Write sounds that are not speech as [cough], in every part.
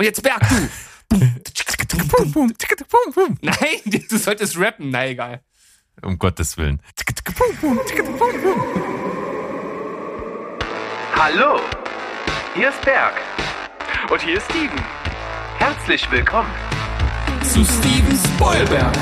Und jetzt Berg, du. Nein, [laughs] du solltest rappen. Na, egal. Um Gottes Willen. Hallo, hier ist Berg. Und hier ist Steven. Herzlich willkommen. Zu Steven Spoilberg.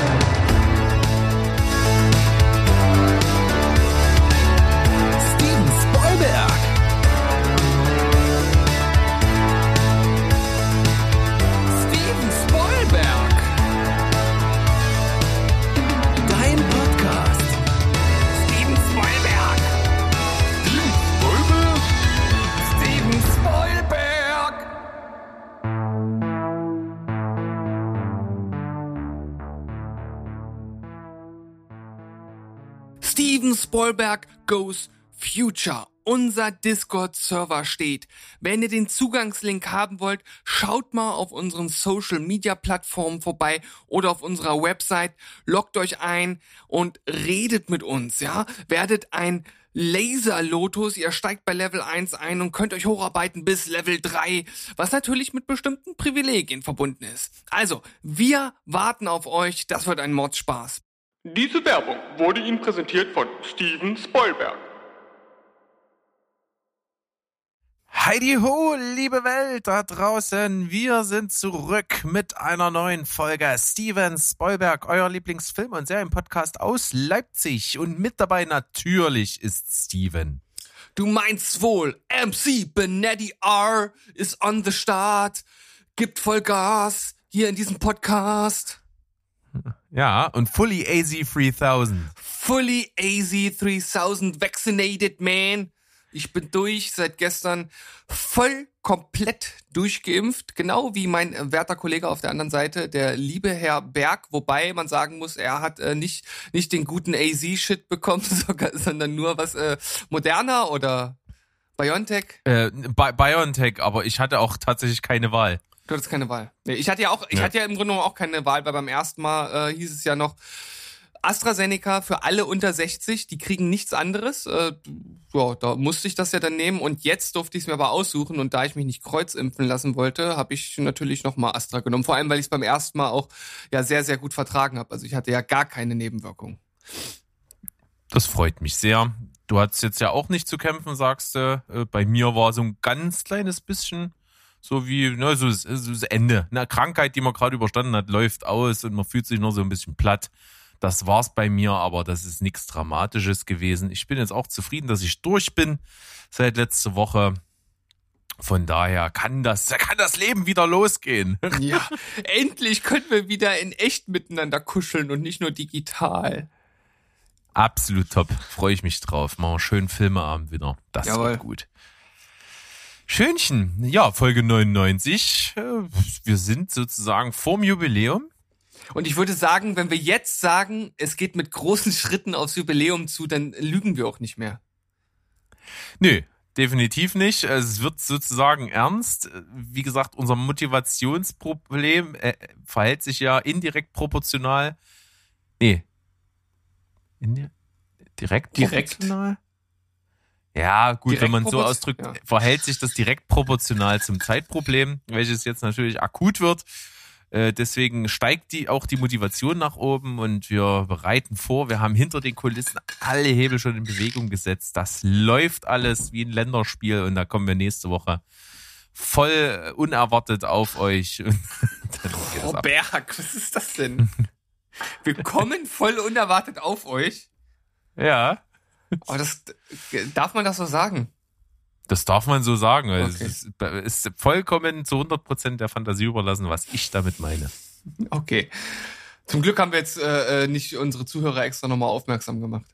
Steven Spoilberg goes Future. Unser Discord-Server steht. Wenn ihr den Zugangslink haben wollt, schaut mal auf unseren Social-Media-Plattformen vorbei oder auf unserer Website. Loggt euch ein und redet mit uns, ja? Werdet ein Laser-Lotus. Ihr steigt bei Level 1 ein und könnt euch hocharbeiten bis Level 3, was natürlich mit bestimmten Privilegien verbunden ist. Also, wir warten auf euch. Das wird ein Mordspaß. Diese Werbung wurde Ihnen präsentiert von Steven Spoilberg. Heidi ho, liebe Welt da draußen. Wir sind zurück mit einer neuen Folge Steven Spoilberg, euer Lieblingsfilm- und Serienpodcast aus Leipzig. Und mit dabei natürlich ist Steven. Du meinst wohl, MC Benetti R ist on the start, gibt voll Gas hier in diesem Podcast. [laughs] Ja, und Fully AZ 3000. Fully AZ 3000 vaccinated man. Ich bin durch, seit gestern voll komplett durchgeimpft, genau wie mein äh, werter Kollege auf der anderen Seite, der liebe Herr Berg, wobei man sagen muss, er hat äh, nicht nicht den guten AZ-Shit bekommen, [laughs] sogar, sondern nur was äh, moderner oder BioNTech. Äh, Bi BioNTech, aber ich hatte auch tatsächlich keine Wahl. Du hattest keine Wahl. Ich hatte ja auch, ich Ja. hatte ja im Grunde genommen auch keine Wahl, weil beim ersten Mal äh, hieß es ja noch AstraZeneca für alle unter 60, die kriegen nichts anderes. Äh, ja, da musste ich das ja dann nehmen und jetzt durfte ich es mir aber aussuchen und da ich mich nicht kreuzimpfen lassen wollte, habe ich natürlich nochmal Astra genommen. Vor allem, weil ich es beim ersten Mal auch ja sehr, sehr gut vertragen habe. Also ich hatte ja gar keine Nebenwirkungen. Das freut mich sehr. Du hattest jetzt ja auch nicht zu kämpfen, sagst du. Äh, Bei mir war so ein ganz kleines bisschen so wie ne, so das, so das Ende. Eine Krankheit, die man gerade überstanden hat, läuft aus und man fühlt sich nur so ein bisschen platt. Das war's bei mir, aber das ist nichts Dramatisches gewesen. Ich bin jetzt auch zufrieden, dass ich durch bin seit letzter Woche. Von daher kann das, kann das Leben wieder losgehen. [laughs] Ja, endlich können wir wieder in echt miteinander kuscheln und nicht nur digital. Absolut top. Freue ich mich drauf. Machen wir einen schönen Filmeabend wieder. Das Jawohl. wird gut. Schönchen. Ja, Folge 99. Äh, Wir sind sozusagen vorm Jubiläum. Und ich würde sagen, wenn wir jetzt sagen, es geht mit großen Schritten aufs Jubiläum zu, dann lügen wir auch nicht mehr. Nö, definitiv nicht. Es wird sozusagen ernst. Wie gesagt, unser Motivationsproblem äh, verhält sich ja indirekt proportional. Nee. Indi direkt Direkt. proportional? Ja, gut, Direkt wenn man so ausdrückt, ja. verhält sich das direkt proportional zum Zeitproblem, welches jetzt natürlich akut wird. Äh, deswegen steigt die auch die Motivation nach oben und wir bereiten vor. Wir haben hinter den Kulissen alle Hebel schon in Bewegung gesetzt. Das läuft alles wie ein Länderspiel und da kommen wir nächste Woche voll unerwartet auf euch. [laughs] Oh. Berg, was ist das denn? Wir kommen voll unerwartet auf euch. Ja, Oh, das, darf man das so sagen? das darf man so sagen. Okay. Es ist, ist vollkommen zu 100 Prozent der Fantasie überlassen, was ich damit meine. Okay. Zum Glück haben wir jetzt äh, äh, nicht unsere Zuhörer extra nochmal aufmerksam gemacht.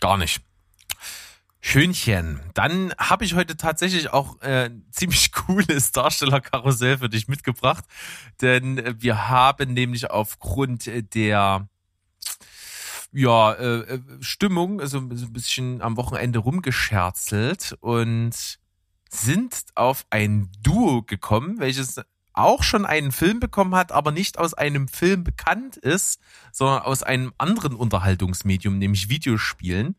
Gar nicht. Schönchen. Dann habe ich heute tatsächlich auch äh, ein ziemlich [laughs] cooles Darstellerkarussell für dich mitgebracht, denn äh, wir haben nämlich aufgrund äh, der ja, äh, äh, Stimmung also so ein bisschen am Wochenende rumgescherzelt und sind auf ein Duo gekommen, welches auch schon einen Film bekommen hat, aber nicht aus einem Film bekannt ist, sondern aus einem anderen Unterhaltungsmedium, nämlich Videospielen.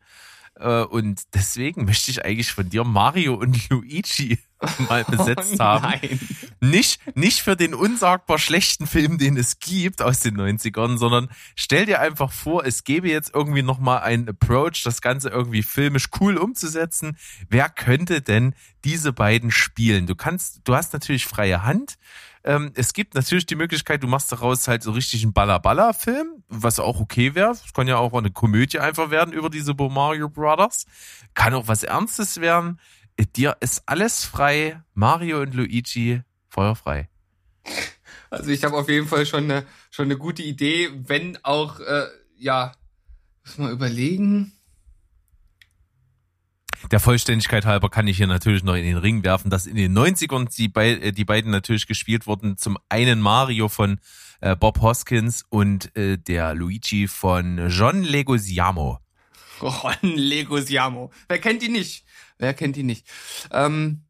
Äh, Und deswegen möchte ich eigentlich von dir Mario und Luigi [laughs] mal besetzt oh, haben. Nein. nicht, nicht für den unsagbar schlechten Film, den es gibt aus den 90ern, sondern stell dir einfach vor, es gäbe jetzt irgendwie nochmal einen Approach, das Ganze irgendwie filmisch cool umzusetzen. Wer könnte denn diese beiden spielen? Du kannst, du hast natürlich freie Hand. Ähm, es gibt natürlich die Möglichkeit, du machst daraus halt so richtig einen Baller-Baller-Film, was auch okay wäre. Es kann ja auch eine Komödie einfach werden über die Super Mario Brothers. Kann auch was Ernstes werden. Dir ist alles frei. Mario und Luigi feuerfrei. Also ich habe auf jeden Fall schon eine, schon eine gute Idee, wenn auch, äh, ja, muss mal überlegen. Der Vollständigkeit halber kann ich hier natürlich noch in den Ring werfen, dass in den 90ern die, be äh, die beiden natürlich gespielt wurden. Zum einen Mario von äh, Bob Hoskins und äh, der Luigi von John Leguizamo. Ron Leguizamo. Wer kennt ihn nicht? Wer kennt ihn nicht? Ähm,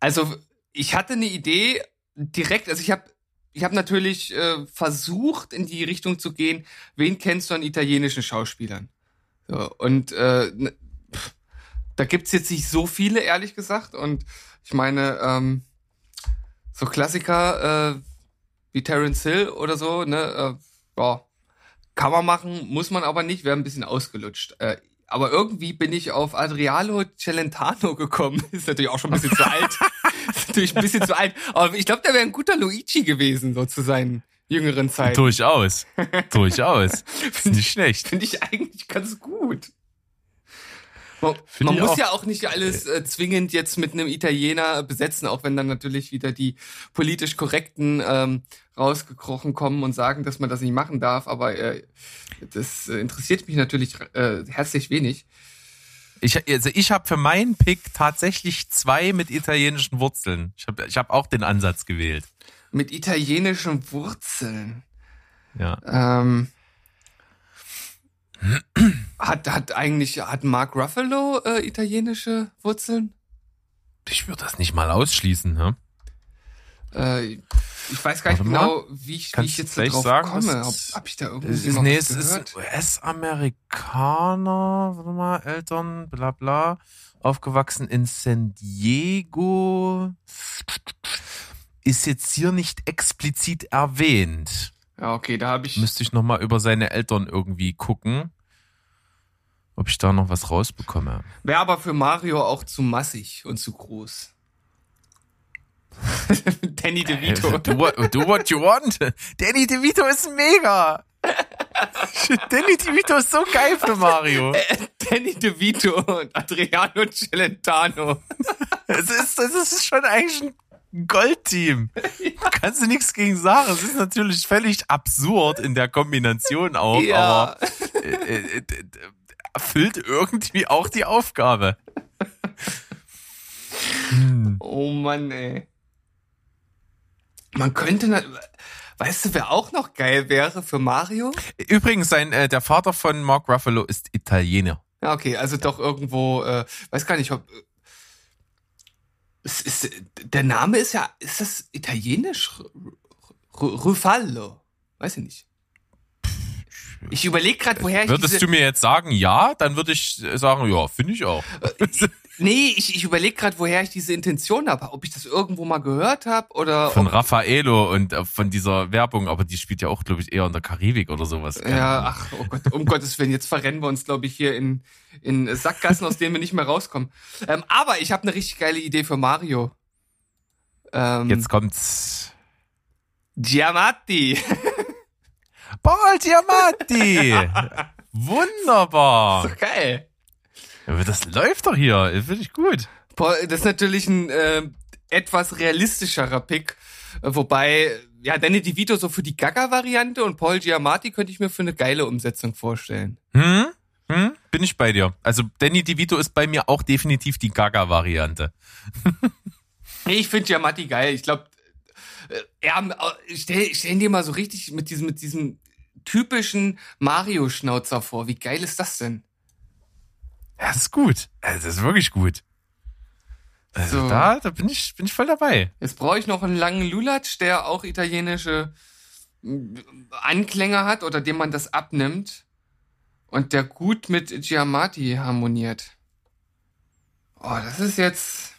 also ich hatte eine Idee direkt, also ich habe ich habe natürlich äh, versucht, in die Richtung zu gehen, wen kennst du an italienischen Schauspielern? So, und äh, pff, da gibt's jetzt nicht so viele, ehrlich gesagt. Und ich meine, ähm, so Klassiker äh, wie Terence Hill oder so, ne, äh, ja, kann man machen, muss man aber nicht, wäre ein bisschen ausgelutscht. Äh, aber irgendwie bin ich auf Adriano Celentano gekommen. [laughs] Ist natürlich auch schon ein bisschen zu alt. [laughs] Ist natürlich ein bisschen zu alt. Aber ich glaube, der wäre ein guter Luigi gewesen, so zu seinen jüngeren Zeiten. Durchaus. [laughs] Durchaus. Ist nicht schlecht. Finde ich eigentlich ganz gut. Man, man muss auch. ja auch nicht alles äh, zwingend jetzt mit einem Italiener besetzen, auch wenn dann natürlich wieder die politisch korrekten ähm, rausgekrochen kommen und sagen, dass man das nicht machen darf. Aber äh, das äh, interessiert mich natürlich äh, herzlich wenig. Ich, also ich habe für meinen Pick tatsächlich zwei mit italienischen Wurzeln. Ich habe ich hab auch den Ansatz gewählt. Mit italienischen Wurzeln. Ja. Ähm, hat, hat eigentlich, hat Mark Ruffalo äh, italienische Wurzeln? Ich würde das nicht mal ausschließen. Ne? Äh, ich weiß gar nicht Warte genau, wie ich, wie ich jetzt darauf sagen, komme. Ob, hab ich da irgendwie Es ist, noch nee, es ist gehört? ein US-Amerikaner, warte mal, Eltern, bla bla, aufgewachsen in San Diego. Ist jetzt hier nicht explizit erwähnt. Ja, okay, da habe ich. Müsste ich nochmal über seine Eltern irgendwie gucken, ob ich da noch was rausbekomme. Wäre aber für Mario auch zu massig und zu groß. [laughs] Danny DeVito. Do what, do what you want. Danny DeVito ist mega. [laughs] Danny DeVito ist so geil für Mario. Danny DeVito und Adriano Celentano. Es ist, das ist schon eigentlich ein Goldteam. [laughs] Kannst du nichts gegen sagen. Es ist natürlich völlig absurd in der Kombination auch, Ja. aber äh, äh, erfüllt irgendwie auch die Aufgabe. Oh Mann, ey. Man könnte, weißt du, wer auch noch geil wäre für Mario? Übrigens, sein, äh, der Vater von Mark Ruffalo ist Italiener. Ja, okay, also doch irgendwo, äh, weiß gar nicht, ob. Es ist, der Name ist ja, ist das italienisch? R- R- Ruffalo? Weiß ich nicht. Ich überlege gerade, woher ich Würdest du mir jetzt sagen, ja, dann würde ich sagen, ja, finde ich auch. Nee, ich, ich überlege gerade, woher ich diese Intention habe. Ob ich das irgendwo mal gehört habe oder. Von Raffaello und äh, von dieser Werbung, aber die spielt ja auch, glaube ich, eher in der Karibik oder sowas. Ja, ach, oh Gott, um Gottes Willen, jetzt verrennen wir uns, glaube ich, hier in, in Sackgassen, aus denen wir nicht mehr rauskommen. Ähm, aber ich habe eine richtig geile Idee für Mario. Ähm, Jetzt kommt's. Giamatti. [laughs] Paul Giamatti! Wunderbar! Geil. Ja, Das läuft doch hier. Finde ich gut. Paul, das ist natürlich ein äh, etwas realistischerer Pick. Äh, Wobei, ja, Danny DeVito so für die Gaga-Variante und Paul Giamatti könnte ich mir für eine geile Umsetzung vorstellen. Hm? Hm? Bin ich bei dir. Also Danny DeVito ist bei mir auch definitiv die Gaga-Variante. [laughs] Nee, ich finde Giamatti geil. Ich glaube, ja, stell, stell dir mal so richtig mit diesem, mit diesem typischen Mario-Schnauzer vor. Wie geil ist das denn? Ja, das ist gut. Das ist wirklich gut. Also So. da, da bin ich, bin ich voll dabei. Jetzt brauche ich noch einen langen Lulatsch, der auch italienische mm, Anklänge hat oder dem man das abnimmt und der gut mit Giamatti harmoniert. Oh, das ist jetzt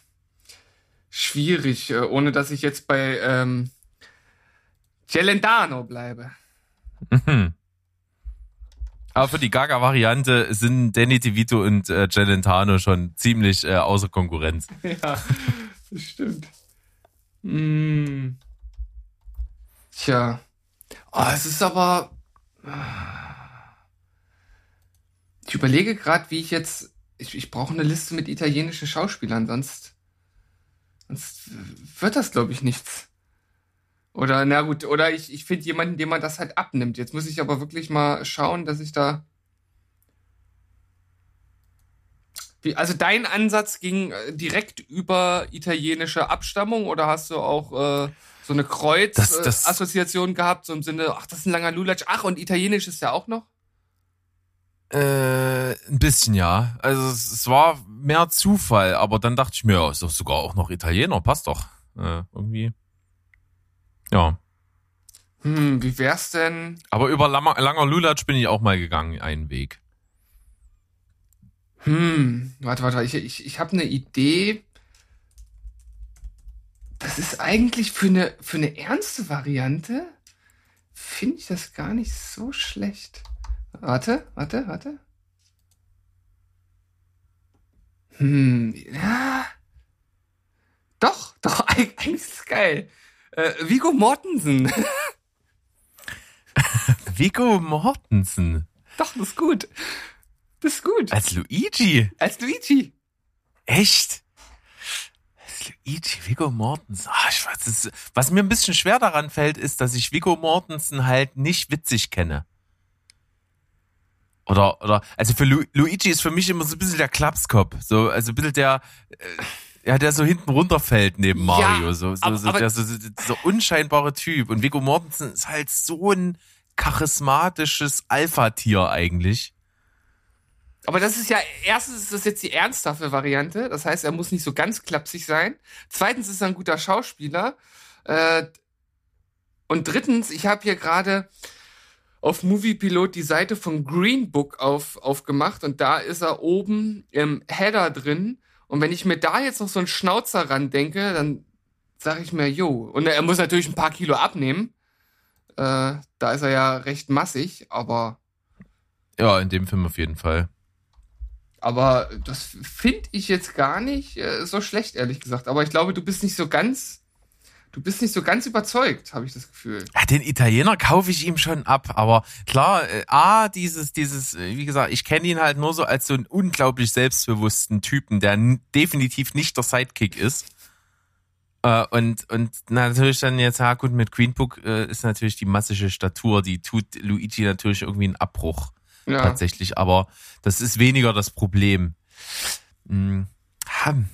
schwierig, äh, ohne dass ich jetzt bei ähm, Celentano bleibe. Mhm. Aber für die Gaga-Variante sind Danny DeVito und äh, Celentano schon ziemlich äh, außer Konkurrenz. [laughs] Ja, das stimmt. Hm. Tja. Oh, es ist aber. Ich überlege gerade, wie ich jetzt. Ich, ich brauche eine Liste mit italienischen Schauspielern, sonst. Sonst wird das, glaube ich, nichts. Oder, na gut, oder ich, ich finde jemanden, dem man das halt abnimmt. Jetzt muss ich aber wirklich mal schauen, dass ich da. Wie, also dein Ansatz ging äh, direkt über italienische Abstammung oder hast du auch äh, so eine Kreuz-Assoziation gehabt, so im Sinne, ach, das ist ein langer Lulatsch, ach, und italienisch ist ja auch noch? Äh, ein bisschen ja. Also es, es war mehr Zufall, aber dann dachte ich mir, ja, ist doch sogar auch noch Italiener, passt doch. Äh, irgendwie. Ja. Hm, wie wär's denn? Aber über langer, langer Lulatsch bin ich auch mal gegangen, einen Weg. Hm, warte, warte, warte, ich, ich, ich habe eine Idee. Das ist eigentlich für eine, für eine ernste Variante, finde ich das gar nicht so schlecht. Warte, warte, warte. Hm, ja. Doch, doch, eig- [laughs] eigentlich ist es geil. Äh, Vigo Mortensen. [laughs] Viggo Mortensen doch, das ist gut. Das ist gut. als Luigi. Als Luigi. Echt? Als Luigi, Viggo Mortensen. Ah, ich weiß, ist, was mir ein bisschen schwer daran fällt, ist, dass ich Viggo Mortensen halt nicht witzig kenne. Oder, oder, also für Lu Luigi ist für mich immer so ein bisschen der Klapskopf. So, also ein bisschen der, äh, ja, der so hinten runterfällt neben Ja, Mario. so, so, aber- so, aber- der so, so, so unscheinbare Typ. Und Viggo Mortensen ist halt so ein charismatisches Alpha-Tier eigentlich. Aber das ist ja, erstens ist das jetzt die ernsthafte Variante. Das heißt, er muss nicht so ganz klapsig sein. Zweitens ist er ein guter Schauspieler. Äh, und drittens, ich habe hier gerade auf Moviepilot die Seite von Green Book auf, aufgemacht und da ist er oben im Header drin. Und wenn ich mir da jetzt noch so einen Schnauzer ran denke, dann sage ich mir, jo. Und er muss natürlich ein paar Kilo abnehmen. Äh, da ist er ja recht massig, aber Ja, in dem Film auf jeden Fall. Aber das finde ich jetzt gar nicht äh, so schlecht, ehrlich gesagt. Aber ich glaube, du bist nicht so ganz, du bist nicht so ganz überzeugt, habe ich das Gefühl. Ja, den Italiener kaufe ich ihm schon ab, aber klar, äh, A, dieses, dieses, äh, wie gesagt, ich kenne ihn halt nur so als so einen unglaublich selbstbewussten Typen, der definitiv nicht der Sidekick ist. Äh, und, und na, natürlich dann jetzt, ja gut, mit Green Book äh, ist natürlich die massische Statur, die tut Luigi natürlich irgendwie einen Abbruch Ja. tatsächlich, aber das ist weniger das Problem. Hm, hm.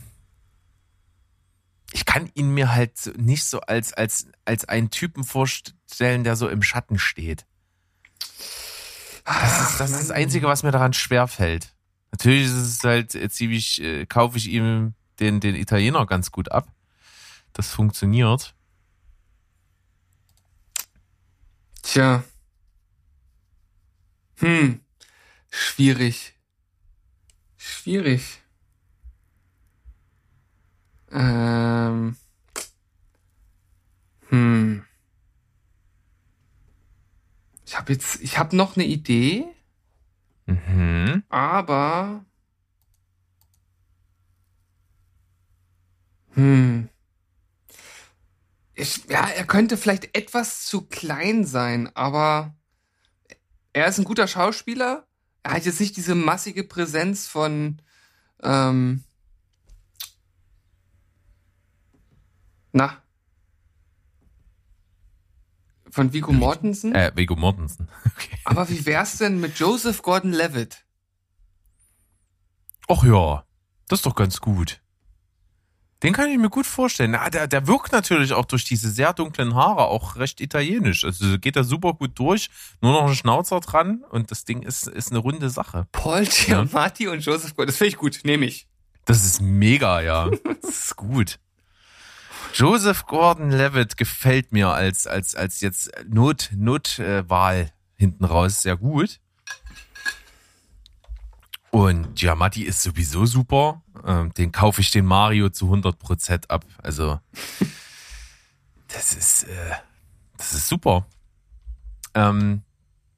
Ich kann ihn mir halt nicht so als, als, als einen Typen vorstellen, der so im Schatten steht. Das ist das, ist das Einzige, was mir daran schwerfällt. Natürlich ist es halt äh, ziemlich, äh, kaufe ich ihm den, den Italiener ganz gut ab. Das funktioniert. Tja. Hm. Schwierig. Schwierig. Ähm. Hm. Ich habe jetzt, ich habe noch eine Idee, Mhm. aber. Hm. Ich, ja, er könnte vielleicht etwas zu klein sein, aber er ist ein guter Schauspieler. Er hat jetzt nicht diese massige Präsenz von, ähm, na, von Viggo Mortensen. Äh, Viggo Mortensen. [laughs] Okay. Aber wie wär's denn mit Joseph Gordon-Levitt? Ach ja, das ist doch ganz gut. Den kann ich mir gut vorstellen. Na, der, der wirkt natürlich auch durch diese sehr dunklen Haare auch recht italienisch. Also geht er super gut durch. Nur noch ein Schnauzer dran und das Ding ist, ist eine runde Sache. Paul Giamatti und Joseph Gordon. Das finde ich gut, nehme ich. Das ist mega, ja. [laughs] Das ist gut. Joseph Gordon-Levitt gefällt mir als, als, als jetzt Not, Notwahl hinten raus sehr gut. Und Giamatti ist sowieso super. Ähm, den kaufe ich den Mario zu 100% ab. Also, [laughs] das ist, äh, das ist super. Ähm,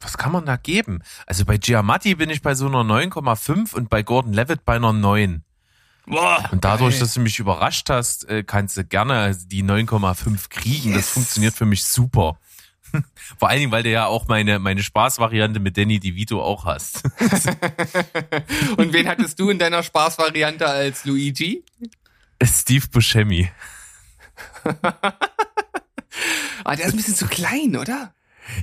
was kann man da geben? Also bei Giamatti bin ich bei so einer 9,5 und bei Gordon Levitt bei einer 9. Boah, Und dadurch, geil. dass du mich überrascht hast, äh, kannst du gerne die 9,5 kriegen. Das Yes. funktioniert für mich super. [laughs] Vor allen Dingen, weil du ja auch meine, meine Spaßvariante mit Danny DeVito auch hast. [laughs] Und wen hattest du in deiner Spaßvariante als Luigi? Steve Buscemi. [laughs] Ah, der ist ein bisschen zu klein, oder?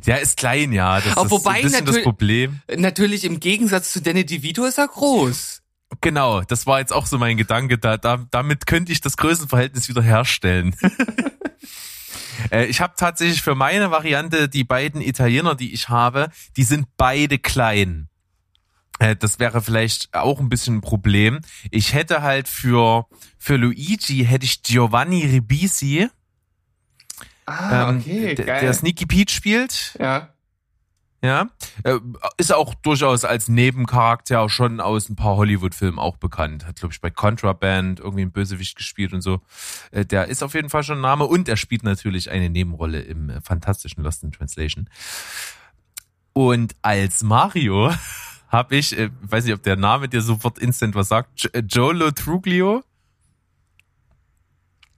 Der ist klein, ja. Das Aber ist wobei ein bisschen das natürlich- Problem. Natürlich im Gegensatz zu Danny DeVito ist er groß. Genau, das war jetzt auch so mein Gedanke. Da, da, damit könnte ich das Größenverhältnis wieder herstellen. [laughs] Äh, ich habe tatsächlich für meine Variante die beiden Italiener, die ich habe, die sind beide klein. Äh, Das wäre vielleicht auch ein bisschen ein Problem. Ich hätte halt für, für Luigi hätte ich Giovanni Ribisi, Ah, ähm, okay, der, geil. der Sneaky Pete spielt. ja. Ja, äh, ist auch durchaus als Nebencharakter schon aus ein paar Hollywood-Filmen auch bekannt. Hat, glaube ich, bei Contraband irgendwie einen Bösewicht gespielt und so. Äh, Der ist auf jeden Fall schon ein Name und er spielt natürlich eine Nebenrolle im äh, fantastischen Lost in Translation. Und als Mario [laughs] habe ich, weiß nicht, ob der Name dir sofort instant was sagt, Jo- Jolo Truglio.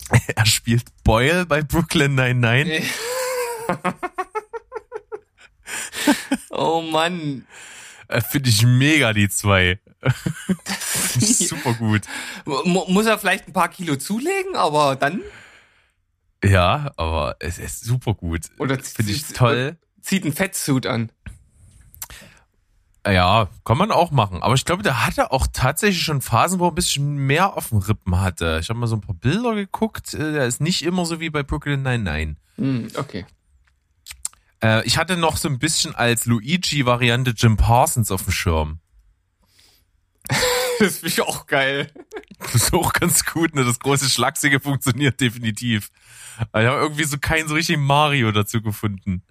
[laughs] Er spielt Boyle bei Brooklyn 99. [laughs] Oh Mann. Äh, Finde ich mega, die zwei. [laughs] Super gut. Mu- Muss er vielleicht ein paar Kilo zulegen, aber dann Ja, aber es ist super gut. Oder Finde ich toll. zieht ein Fettsuit an. Ja, kann man auch machen. Aber ich glaube, der hatte auch tatsächlich schon Phasen, wo er ein bisschen mehr auf dem Rippen hatte. Ich habe mal so ein paar Bilder geguckt. Äh, Der ist nicht immer so wie bei Brooklyn 99. Hm, okay. Äh, ich hatte noch so ein bisschen als Luigi-Variante Jim Parsons auf dem Schirm. Das finde ich auch geil. Das ist auch ganz gut, ne? Das große Schlachsige funktioniert definitiv. Aber ich habe irgendwie so keinen so richtigen Mario dazu gefunden.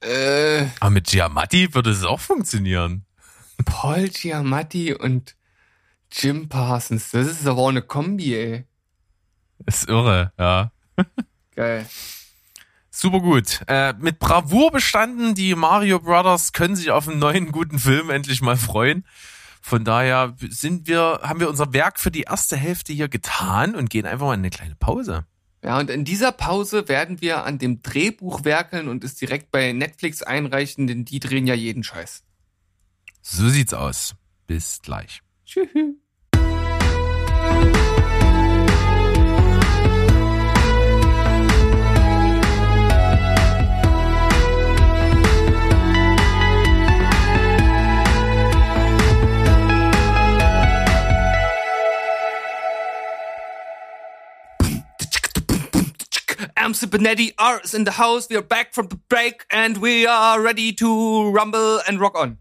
Äh, Aber mit Giamatti würde es auch funktionieren. Paul Giamatti und Jim Parsons. Das ist aber auch eine Kombi, ey. Ist irre, ja. Geil. Super gut. Äh, mit Bravour bestanden. Die Mario Brothers können sich auf einen neuen guten Film endlich mal freuen. Von daher sind wir, haben wir unser Werk für die erste Hälfte hier getan und gehen einfach mal in eine kleine Pause. Ja, und in dieser Pause werden wir an dem Drehbuch werkeln und es direkt bei Netflix einreichen, denn die drehen ja jeden Scheiß. So sieht's aus. Bis gleich. Tschüss. Am Benetti R is in the house. We are back from the break and we are ready to rumble and rock on.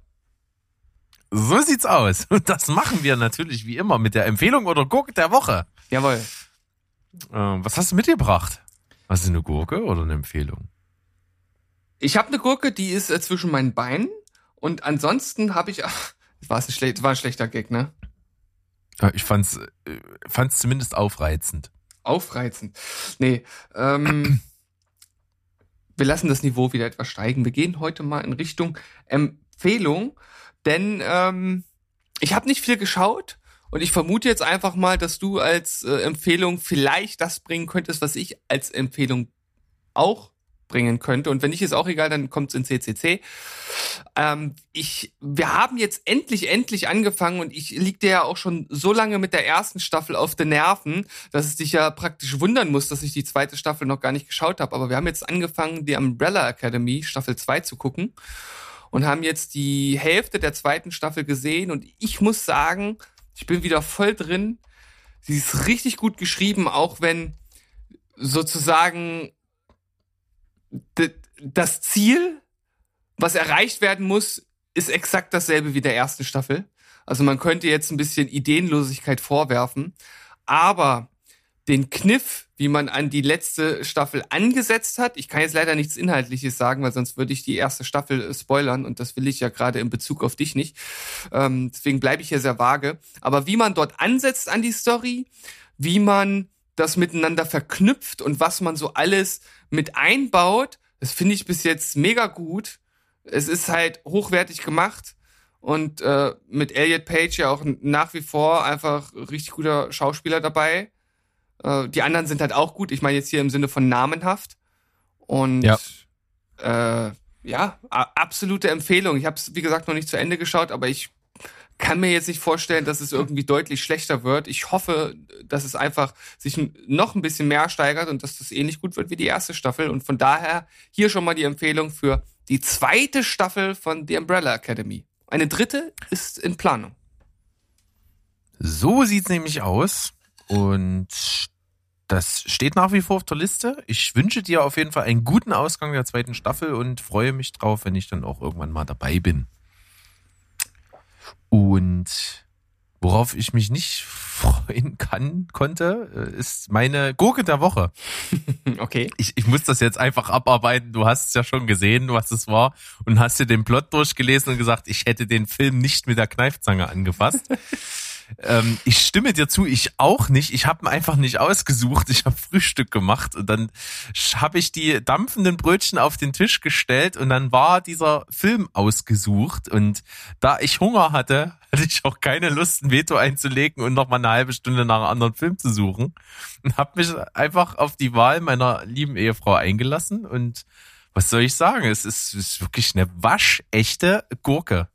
So sieht's aus. Und [laughs] das machen wir natürlich wie immer mit der Empfehlung oder Gurke der Woche. Jawohl. Ähm, was hast du mitgebracht? Hast du eine Gurke oder eine Empfehlung? Ich habe eine Gurke, die ist äh, zwischen meinen Beinen und ansonsten habe ich ach, das [laughs] war, ein schlecht, war ein schlechter Gag, ne? Ich fand's, äh, fand's zumindest aufreizend. Aufreizend. Nee, ähm, [clears throat] wir lassen das Niveau wieder etwas steigen. Wir gehen heute mal in Richtung Empfehlung, denn ähm, ich habe nicht viel geschaut und ich vermute jetzt einfach mal, dass du als äh, Empfehlung vielleicht das bringen könntest, was ich als Empfehlung auch bringen könnte. Und wenn nicht, ist auch egal, dann kommt's in CCC. Ähm, ich, wir haben jetzt endlich, endlich angefangen und ich lieg dir ja auch schon so lange mit der ersten Staffel auf den Nerven, dass es dich ja praktisch wundern muss, dass ich die zweite Staffel noch gar nicht geschaut habe. Aber wir haben jetzt angefangen, die Umbrella Academy Staffel 2 zu gucken und haben jetzt die Hälfte der zweiten Staffel gesehen und ich muss sagen, ich bin wieder voll drin. Sie ist richtig gut geschrieben, auch wenn sozusagen das Ziel, was erreicht werden muss, ist exakt dasselbe wie der ersten Staffel. Also man könnte jetzt ein bisschen Ideenlosigkeit vorwerfen, aber den Kniff, wie man an die letzte Staffel angesetzt hat. Ich kann jetzt leider nichts Inhaltliches sagen, weil sonst würde ich die erste Staffel äh, spoilern und das will ich ja gerade in Bezug auf dich nicht. Ähm, deswegen bleibe ich hier sehr vage. Aber wie man dort ansetzt an die Story, wie man das miteinander verknüpft und was man so alles mit einbaut, das finde ich bis jetzt mega gut. Es ist halt hochwertig gemacht und äh, mit Elliot Page ja auch nach wie vor einfach richtig guter Schauspieler dabei. Äh, die anderen sind halt auch gut. Ich meine jetzt hier im Sinne von namenhaft. Und ja, äh, ja absolute Empfehlung. Ich habe es, wie gesagt, noch nicht zu Ende geschaut, aber ich kann mir jetzt nicht vorstellen, dass es irgendwie deutlich schlechter wird. Ich hoffe, dass es einfach sich noch ein bisschen mehr steigert und dass das ähnlich gut wird wie die erste Staffel. Und von daher hier schon mal die Empfehlung für die zweite Staffel von The Umbrella Academy. Eine dritte ist in Planung. So sieht's nämlich aus. Und das steht nach wie vor auf der Liste. Ich wünsche dir auf jeden Fall einen guten Ausgang der zweiten Staffel und freue mich drauf, wenn ich dann auch irgendwann mal dabei bin. Und worauf ich mich nicht [laughs] freuen kann, konnte, ist meine Gurke der Woche. [laughs] Okay. Ich, ich muss das jetzt einfach abarbeiten. Du hast es ja schon gesehen, was es war und hast dir den Plot durchgelesen und gesagt, ich hätte den Film nicht mit der Kneifzange angefasst. [laughs] Ähm, ich stimme dir zu, ich auch nicht. Ich habe ihn einfach nicht ausgesucht. Ich habe Frühstück gemacht und dann habe ich die dampfenden Brötchen auf den Tisch gestellt und dann war dieser Film ausgesucht. Und da ich Hunger hatte, hatte ich auch keine Lust, ein Veto einzulegen und noch mal eine halbe Stunde nach einem anderen Film zu suchen. Und habe mich einfach auf die Wahl meiner lieben Ehefrau eingelassen. Und was soll ich sagen? Es ist, es ist wirklich eine waschechte Gurke.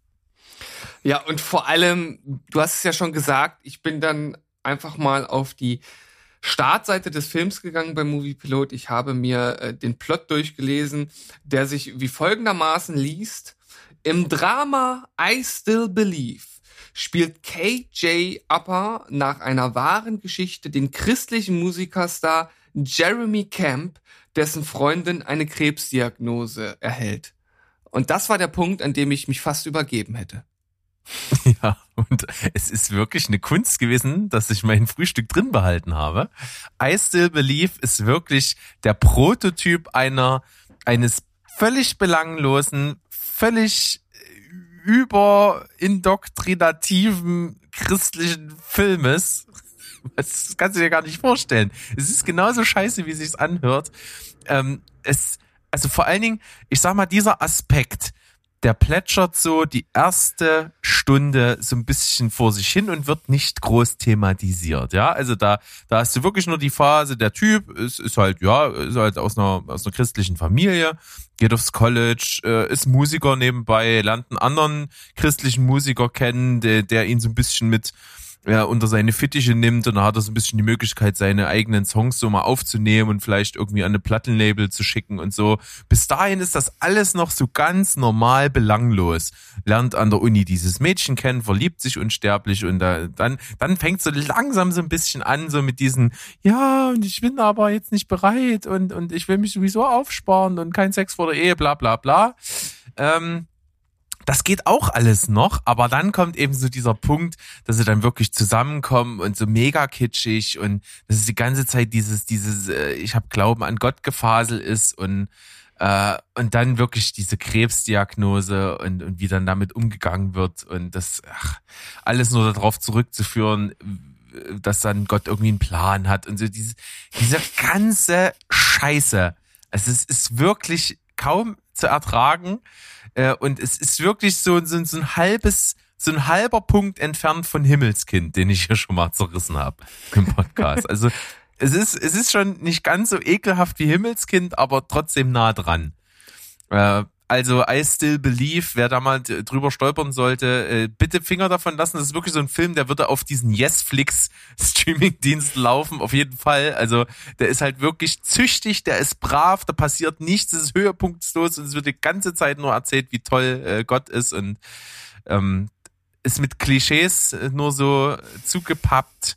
Ja, und vor allem, du hast es ja schon gesagt, ich bin dann einfach mal auf die Startseite des Films gegangen beim Movie Pilot. Ich habe mir äh, den Plot durchgelesen, der sich wie folgendermaßen liest. Im Drama I Still Believe spielt KJ Upper nach einer wahren Geschichte den christlichen Musikerstar Jeremy Camp, dessen Freundin eine Krebsdiagnose erhält. Und das war der Punkt, an dem ich mich fast übergeben hätte. [laughs] Ja, und es ist wirklich eine Kunst gewesen, dass ich mein Frühstück drin behalten habe. I Still Believe ist wirklich der Prototyp einer, eines völlig belanglosen, völlig überindoktrinativen christlichen Filmes. [laughs] Das kannst du dir gar nicht vorstellen. Es ist genauso scheiße, wie sich's anhört. Ähm, es, also vor allen Dingen, ich sag mal, dieser Aspekt, der plätschert so die erste Stunde so ein bisschen vor sich hin und wird nicht groß thematisiert. Ja, also da, da hast du wirklich nur die Phase, der Typ ist, ist halt, ja, ist halt aus einer, aus einer christlichen Familie, geht aufs College, äh, ist Musiker nebenbei, lernt einen anderen christlichen Musiker kennen, der, der ihn so ein bisschen mit ja, unter seine Fittiche nimmt und dann hat er so ein bisschen die Möglichkeit, seine eigenen Songs so mal aufzunehmen und vielleicht irgendwie an eine Plattenlabel zu schicken und so. Bis dahin ist das alles noch so ganz normal belanglos. Lernt an der Uni dieses Mädchen kennen, verliebt sich unsterblich und da, dann, dann fängt so langsam so ein bisschen an, so mit diesen, ja, und ich bin aber jetzt nicht bereit und, und ich will mich sowieso aufsparen und kein Sex vor der Ehe, bla bla bla. Ähm, das geht auch alles noch, aber dann kommt eben so dieser Punkt, dass sie dann wirklich zusammenkommen und so mega kitschig und dass es die ganze Zeit dieses, dieses, äh, ich habe Glauben an Gott gefasel ist und äh, und dann wirklich diese Krebsdiagnose und, und wie dann damit umgegangen wird und das ach, alles nur darauf zurückzuführen, dass dann Gott irgendwie einen Plan hat und so diese, diese ganze Scheiße. Also es ist wirklich kaum zu ertragen. Äh, und es ist wirklich so, so, so ein halbes, so ein halber Punkt entfernt von Himmelskind, den ich hier schon mal zerrissen habe im Podcast. [laughs] Also es ist, es ist schon nicht ganz so ekelhaft wie Himmelskind, aber trotzdem nah dran. Äh, also I Still Believe, wer da mal drüber stolpern sollte, äh, bitte Finger davon lassen. Das ist wirklich so ein Film, der würde auf diesen Yesflix Streaming-Dienst laufen, auf jeden Fall. Also der ist halt wirklich züchtig, der ist brav, da passiert nichts, es ist höhepunktslos und es wird die ganze Zeit nur erzählt, wie toll äh, Gott ist und ähm, ist mit Klischees nur so zugepappt,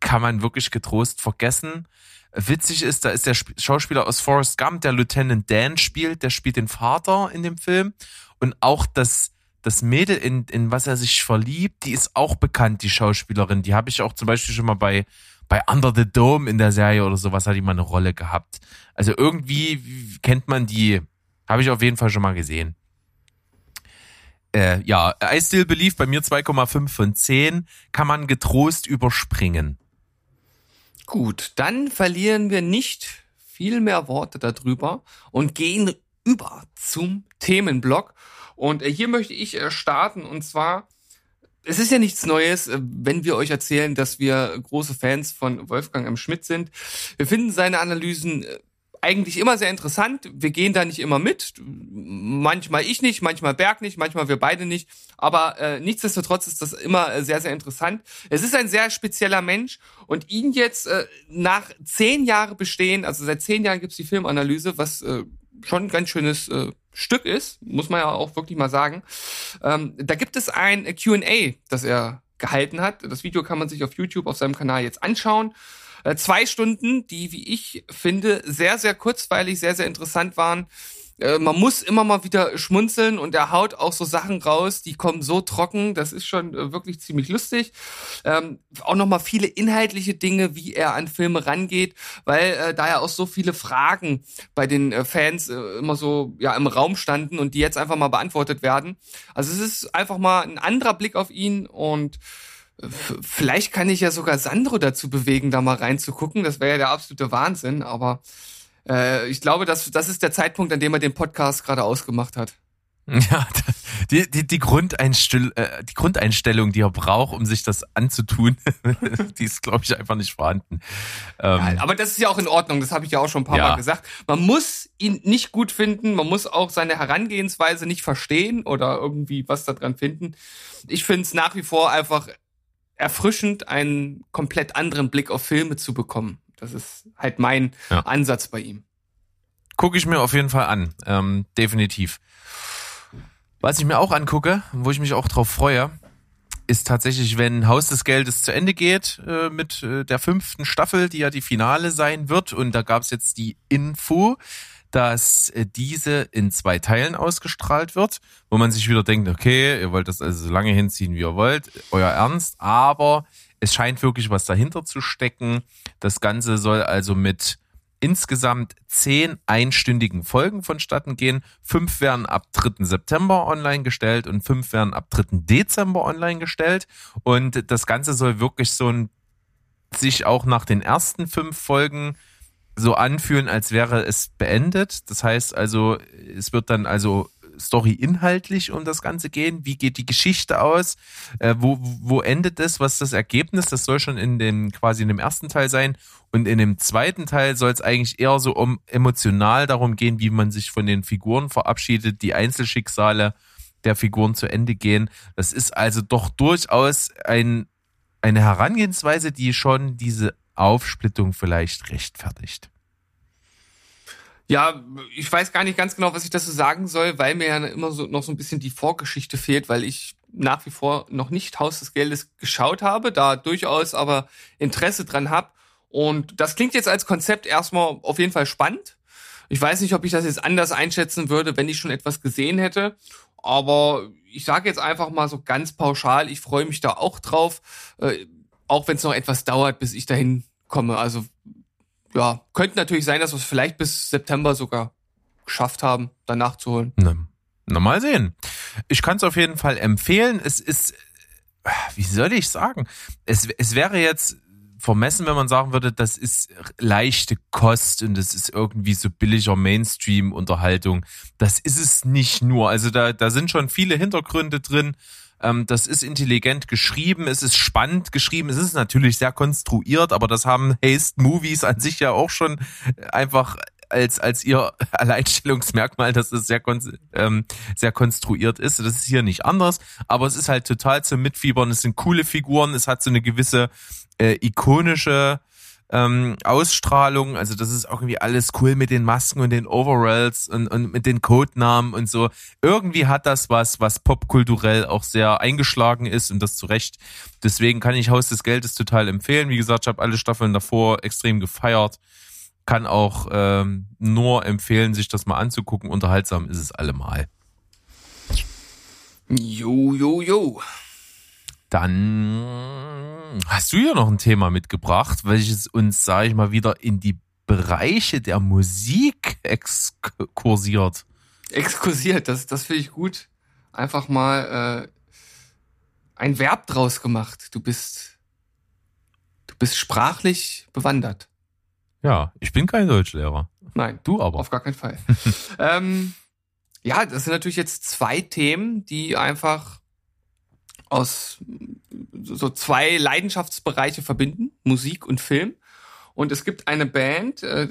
kann man wirklich getrost vergessen. Witzig ist, da ist der Schauspieler aus Forrest Gump, der Lieutenant Dan spielt, der spielt den Vater in dem Film. Und auch das, das Mädel, in, in was er sich verliebt, die ist auch bekannt, die Schauspielerin. Die habe ich auch zum Beispiel schon mal bei, bei Under the Dome in der Serie oder sowas hat die mal eine Rolle gehabt. Also irgendwie kennt man die, habe ich auf jeden Fall schon mal gesehen. Äh, ja, I Still Believe bei mir 2,5 von 10 kann man getrost überspringen. Gut, dann verlieren wir nicht viel mehr Worte darüber und gehen über zum Themenblock. Und äh, hier möchte ich äh, starten und zwar, es ist ja nichts Neues, äh, wenn wir euch erzählen, dass wir große Fans von Wolfgang M. Schmidt sind. Wir finden seine Analysen eigentlich immer sehr interessant. Wir gehen da nicht immer mit. Manchmal ich nicht, manchmal Berg nicht, manchmal wir beide nicht. Aber äh, nichtsdestotrotz ist das immer äh, sehr, sehr interessant. Es ist ein sehr spezieller Mensch und ihn jetzt äh, nach zehn Jahren bestehen, also seit zehn Jahren gibt's die Filmanalyse, was äh, schon ein ganz schönes äh, Stück ist, muss man ja auch wirklich mal sagen. Ähm, da gibt es ein Q&A, das er gehalten hat. Das Video kann man sich auf YouTube auf seinem Kanal jetzt anschauen. Äh, zwei Stunden, die, wie ich finde, sehr, sehr kurzweilig, sehr, sehr interessant waren. Äh, man muss immer mal wieder schmunzeln und er haut auch so Sachen raus, die kommen so trocken, das ist schon äh, wirklich ziemlich lustig. Ähm, auch nochmal viele inhaltliche Dinge, wie er an Filme rangeht, weil äh, da ja auch so viele Fragen bei den äh, Fans äh, immer so ja im Raum standen und die jetzt einfach mal beantwortet werden. Also es ist einfach mal ein anderer Blick auf ihn und Vielleicht kann ich ja sogar Sandro dazu bewegen, da mal reinzugucken. Das wäre ja der absolute Wahnsinn. Aber äh, ich glaube, das, das ist der Zeitpunkt, an dem er den Podcast gerade ausgemacht hat. [laughs] Ja, die, die, die, Grundeinstell äh, die Grundeinstellung, die er braucht, um sich das anzutun, [laughs] die ist, glaube ich, einfach nicht vorhanden. Ähm, ja, aber das ist ja auch in Ordnung, das habe ich ja auch schon ein paar ja. Mal gesagt. Man muss ihn nicht gut finden, man muss auch seine Herangehensweise nicht verstehen oder irgendwie was daran finden. Ich finde es nach wie vor einfach erfrischend, einen komplett anderen Blick auf Filme zu bekommen. Das ist halt mein ja. Ansatz bei ihm. Gucke ich mir auf jeden Fall an, ähm, definitiv. Was ich mir auch angucke, wo ich mich auch drauf freue, ist tatsächlich, wenn Haus des Geldes zu Ende geht äh, mit äh, der fünften Staffel, die ja die Finale sein wird. Und da gab es jetzt die Info, dass äh, diese in zwei Teilen ausgestrahlt wird, wo man sich wieder denkt, okay, ihr wollt das also so lange hinziehen, wie ihr wollt, euer Ernst, aber es scheint wirklich was dahinter zu stecken. Das Ganze soll also mit insgesamt zehn einstündigen Folgen vonstatten gehen. Fünf werden ab 3. September online gestellt und fünf werden ab 3. Dezember online gestellt. Und das Ganze soll wirklich so ein sich auch nach den ersten fünf Folgen so anfühlen, als wäre es beendet. Das heißt also, es wird dann also Story inhaltlich um das Ganze gehen. Wie geht die Geschichte aus? Äh, wo, wo endet es? Was ist das Ergebnis? Das soll schon in dem, quasi in dem ersten Teil sein. Und in dem zweiten Teil soll es eigentlich eher so um emotional darum gehen, wie man sich von den Figuren verabschiedet, die Einzelschicksale der Figuren zu Ende gehen. Das ist also doch durchaus ein, eine Herangehensweise, die schon diese Aufsplittung vielleicht rechtfertigt. Ja, ich weiß gar nicht ganz genau, was ich dazu sagen soll, weil mir ja immer so noch so ein bisschen die Vorgeschichte fehlt, weil ich nach wie vor noch nicht Haus des Geldes geschaut habe, da durchaus aber Interesse dran habe. Und das klingt jetzt als Konzept erstmal auf jeden Fall spannend. Ich weiß nicht, ob ich das jetzt anders einschätzen würde, wenn ich schon etwas gesehen hätte. Aber ich sage jetzt einfach mal so ganz pauschal, ich freue mich da auch drauf, äh, auch wenn es noch etwas dauert, bis ich dahin komme. Also ja, könnte natürlich sein, dass wir es vielleicht bis September sogar geschafft haben, dann nachzuholen. Na, na mal sehen. Ich kann es auf jeden Fall empfehlen. Es ist, wie soll ich sagen? Es, es wäre jetzt vermessen, wenn man sagen würde, das ist leichte Kost und das ist irgendwie so billiger Mainstream-Unterhaltung. Das ist es nicht nur. Also da, da sind schon viele Hintergründe drin. Ähm, das ist intelligent geschrieben, es ist spannend geschrieben, es ist natürlich sehr konstruiert, aber das haben Haste Movies an sich ja auch schon einfach als, als ihr [laughs] Alleinstellungsmerkmal, dass es sehr, ähm, sehr konstruiert ist. Das ist hier nicht anders, aber es ist halt total zum Mitfiebern. Es sind coole Figuren, es hat so eine gewisse äh, ikonische ähm, Ausstrahlung. Also das ist auch irgendwie alles cool mit den Masken und den Overalls und, und mit den Codenamen und so. Irgendwie hat das was, was popkulturell auch sehr eingeschlagen ist und das zu Recht. Deswegen kann ich Haus des Geldes total empfehlen. Wie gesagt, ich habe alle Staffeln davor extrem gefeiert. Kann auch ähm, nur empfehlen, sich das mal anzugucken. Unterhaltsam ist es allemal. Jo, jo, jo. Dann hast du ja noch ein Thema mitgebracht, welches uns, sage ich mal, wieder in die Bereiche der Musik exkursiert. Exkursiert, das, das finde ich gut. Einfach mal äh, ein Verb draus gemacht. Du bist, du bist sprachlich bewandert. Ja, ich bin kein Deutschlehrer. Nein, Du aber. auf gar keinen Fall. [laughs] ähm, ja, das sind natürlich jetzt zwei Themen, die einfach aus so zwei Leidenschaftsbereiche verbinden, Musik und Film. Und es gibt eine Band, äh,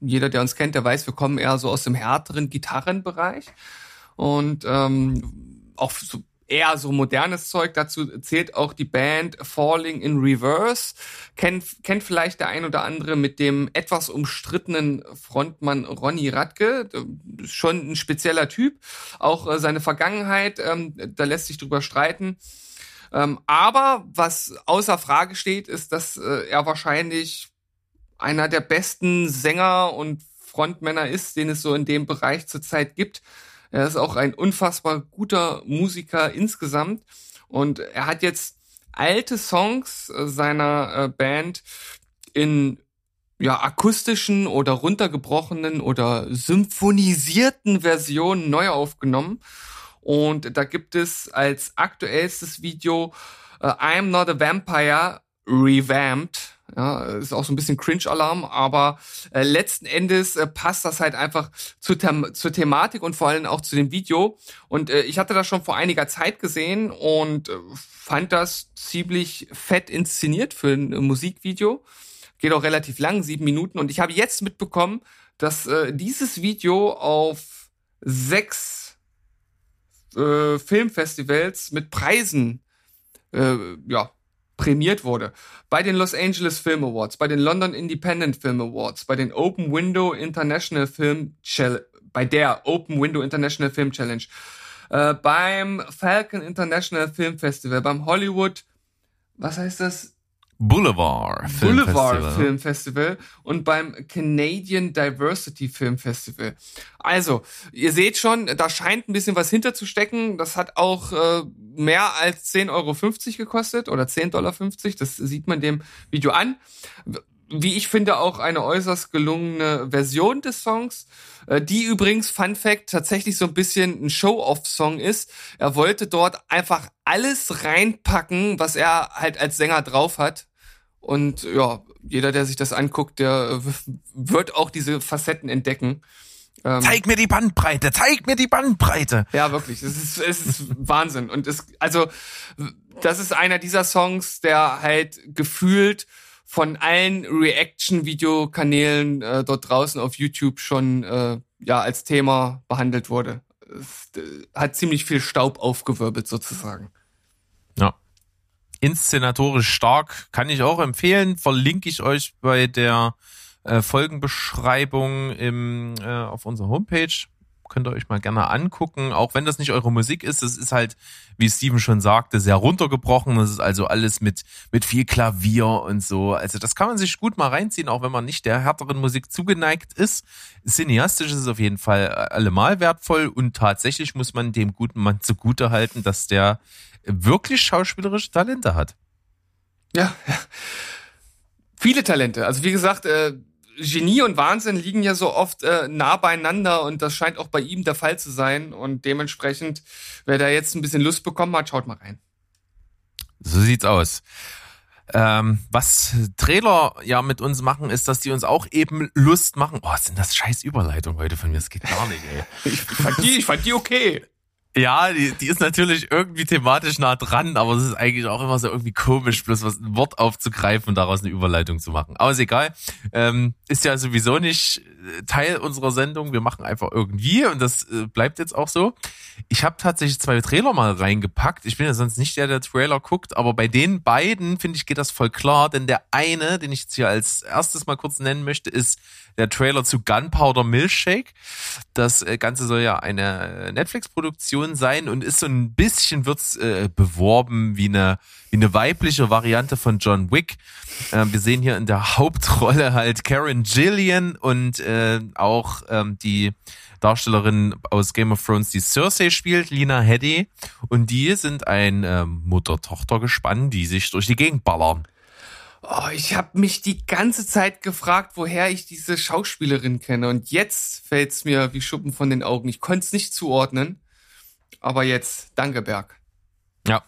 jeder, der uns kennt, der weiß, wir kommen eher so aus dem härteren Gitarrenbereich und ähm, auch so eher so modernes Zeug. Dazu zählt auch die Band Falling in Reverse. Kennt, kennt vielleicht der ein oder andere mit dem etwas umstrittenen Frontmann Ronny Radke. Schon ein spezieller Typ. Auch äh, seine Vergangenheit, ähm, da lässt sich drüber streiten. Ähm, aber was außer Frage steht, ist, dass äh, er wahrscheinlich einer der besten Sänger und Frontmänner ist, den es so in dem Bereich zurzeit gibt. Er ist auch ein unfassbar guter Musiker insgesamt. Und er hat jetzt alte Songs äh, seiner äh, Band in ja akustischen oder runtergebrochenen oder symphonisierten Versionen neu aufgenommen. Und da gibt es als aktuellstes Video äh, I'm Not a Vampire revamped ja, ist auch so ein bisschen Cringe-Alarm, aber äh, letzten Endes äh, passt das halt einfach zu them zur Thematik und vor allem auch zu dem Video. Und äh, ich hatte das schon vor einiger Zeit gesehen und äh, fand das ziemlich fett inszeniert für ein äh, Musikvideo. Geht auch relativ lang, sieben Minuten. Und ich habe jetzt mitbekommen, dass äh, dieses Video auf sechs äh, Filmfestivals mit Preisen äh, ja, prämiert wurde. Bei den Los Angeles Film Awards, bei den London Independent Film Awards, bei den Open Window International Film Challenge, bei der Open Window International Film Challenge, äh, beim Falcon International Film Festival, beim Hollywood, was heißt das? Boulevard Film Boulevard Festival. Film Festival und beim Canadian Diversity Film Festival. Also, ihr seht schon, da scheint ein bisschen was hinterzustecken. Das hat auch äh, mehr als 10,50 Euro gekostet oder 10,50 Dollar. Das sieht man dem Video an. Wie ich finde, auch eine äußerst gelungene Version des Songs, äh, die übrigens, Fun Fact, tatsächlich so ein bisschen ein Show-Off-Song ist. Er wollte dort einfach alles reinpacken, was er halt als Sänger drauf hat. Und ja, jeder, der sich das anguckt, der äh, wird auch diese Facetten entdecken. Ähm, Zeig mir die Bandbreite, zeig mir die Bandbreite. ja, wirklich. Es ist, es ist [laughs] Wahnsinn. Und es, also, das ist einer dieser Songs, der halt gefühlt von allen Reaction-Videokanälen äh, dort draußen auf YouTube schon äh, ja als Thema behandelt wurde. Es äh, hat ziemlich viel Staub aufgewirbelt sozusagen. Inszenatorisch stark, kann ich auch empfehlen. Verlinke ich euch bei der äh, Folgenbeschreibung im, äh, auf unserer Homepage. Könnt ihr euch mal gerne angucken, auch wenn das nicht eure Musik ist. Das ist halt, wie Steven schon sagte, sehr runtergebrochen. Das ist also alles mit, mit viel Klavier und so. Also das kann man sich gut mal reinziehen, auch wenn man nicht der härteren Musik zugeneigt ist. Cineastisch ist es auf jeden Fall allemal wertvoll und tatsächlich muss man dem guten Mann zugute halten, dass der wirklich schauspielerische Talente hat. Ja, ja. Viele Talente. Also wie gesagt, äh, Genie und Wahnsinn liegen ja so oft äh, nah beieinander und das scheint auch bei ihm der Fall zu sein. Und dementsprechend, wer da jetzt ein bisschen Lust bekommen hat, schaut mal rein. So sieht's aus. Ähm, was Trailer ja mit uns machen, ist, dass die uns auch eben Lust machen. Oh, sind das scheiß Überleitungen heute von mir? Das geht gar nicht, ey. Ich fand die, ich fand die okay. Ja, die, die ist natürlich irgendwie thematisch nah dran, aber es ist eigentlich auch immer so irgendwie komisch, bloß was ein Wort aufzugreifen und daraus eine Überleitung zu machen. Aber ist egal. Ähm, ist ja sowieso nicht Teil unserer Sendung. Wir machen einfach irgendwie und das äh, bleibt jetzt auch so. Ich habe tatsächlich zwei Trailer mal reingepackt. Ich bin ja sonst nicht der, der Trailer guckt, aber bei den beiden, finde ich, geht das voll klar, denn der eine, den ich jetzt hier als erstes mal kurz nennen möchte, ist der Trailer zu Gunpowder Milkshake. Das äh, Ganze soll ja eine Netflix-Produktion sein und ist so ein bisschen wird's äh, beworben wie eine wie eine weibliche Variante von John Wick. Äh, wir sehen hier in der Hauptrolle halt Karen Gillian und äh, auch ähm, die Darstellerin aus Game of Thrones, die Cersei spielt, Lina Headey. Und die sind ein äh, Mutter-Tochter-Gespann, die sich durch die Gegend ballern. Oh, ich habe mich die ganze Zeit gefragt, woher ich diese Schauspielerin kenne. Und jetzt fällt's mir wie Schuppen von den Augen. Ich konnte es nicht zuordnen. Aber jetzt, danke Berg. Ja.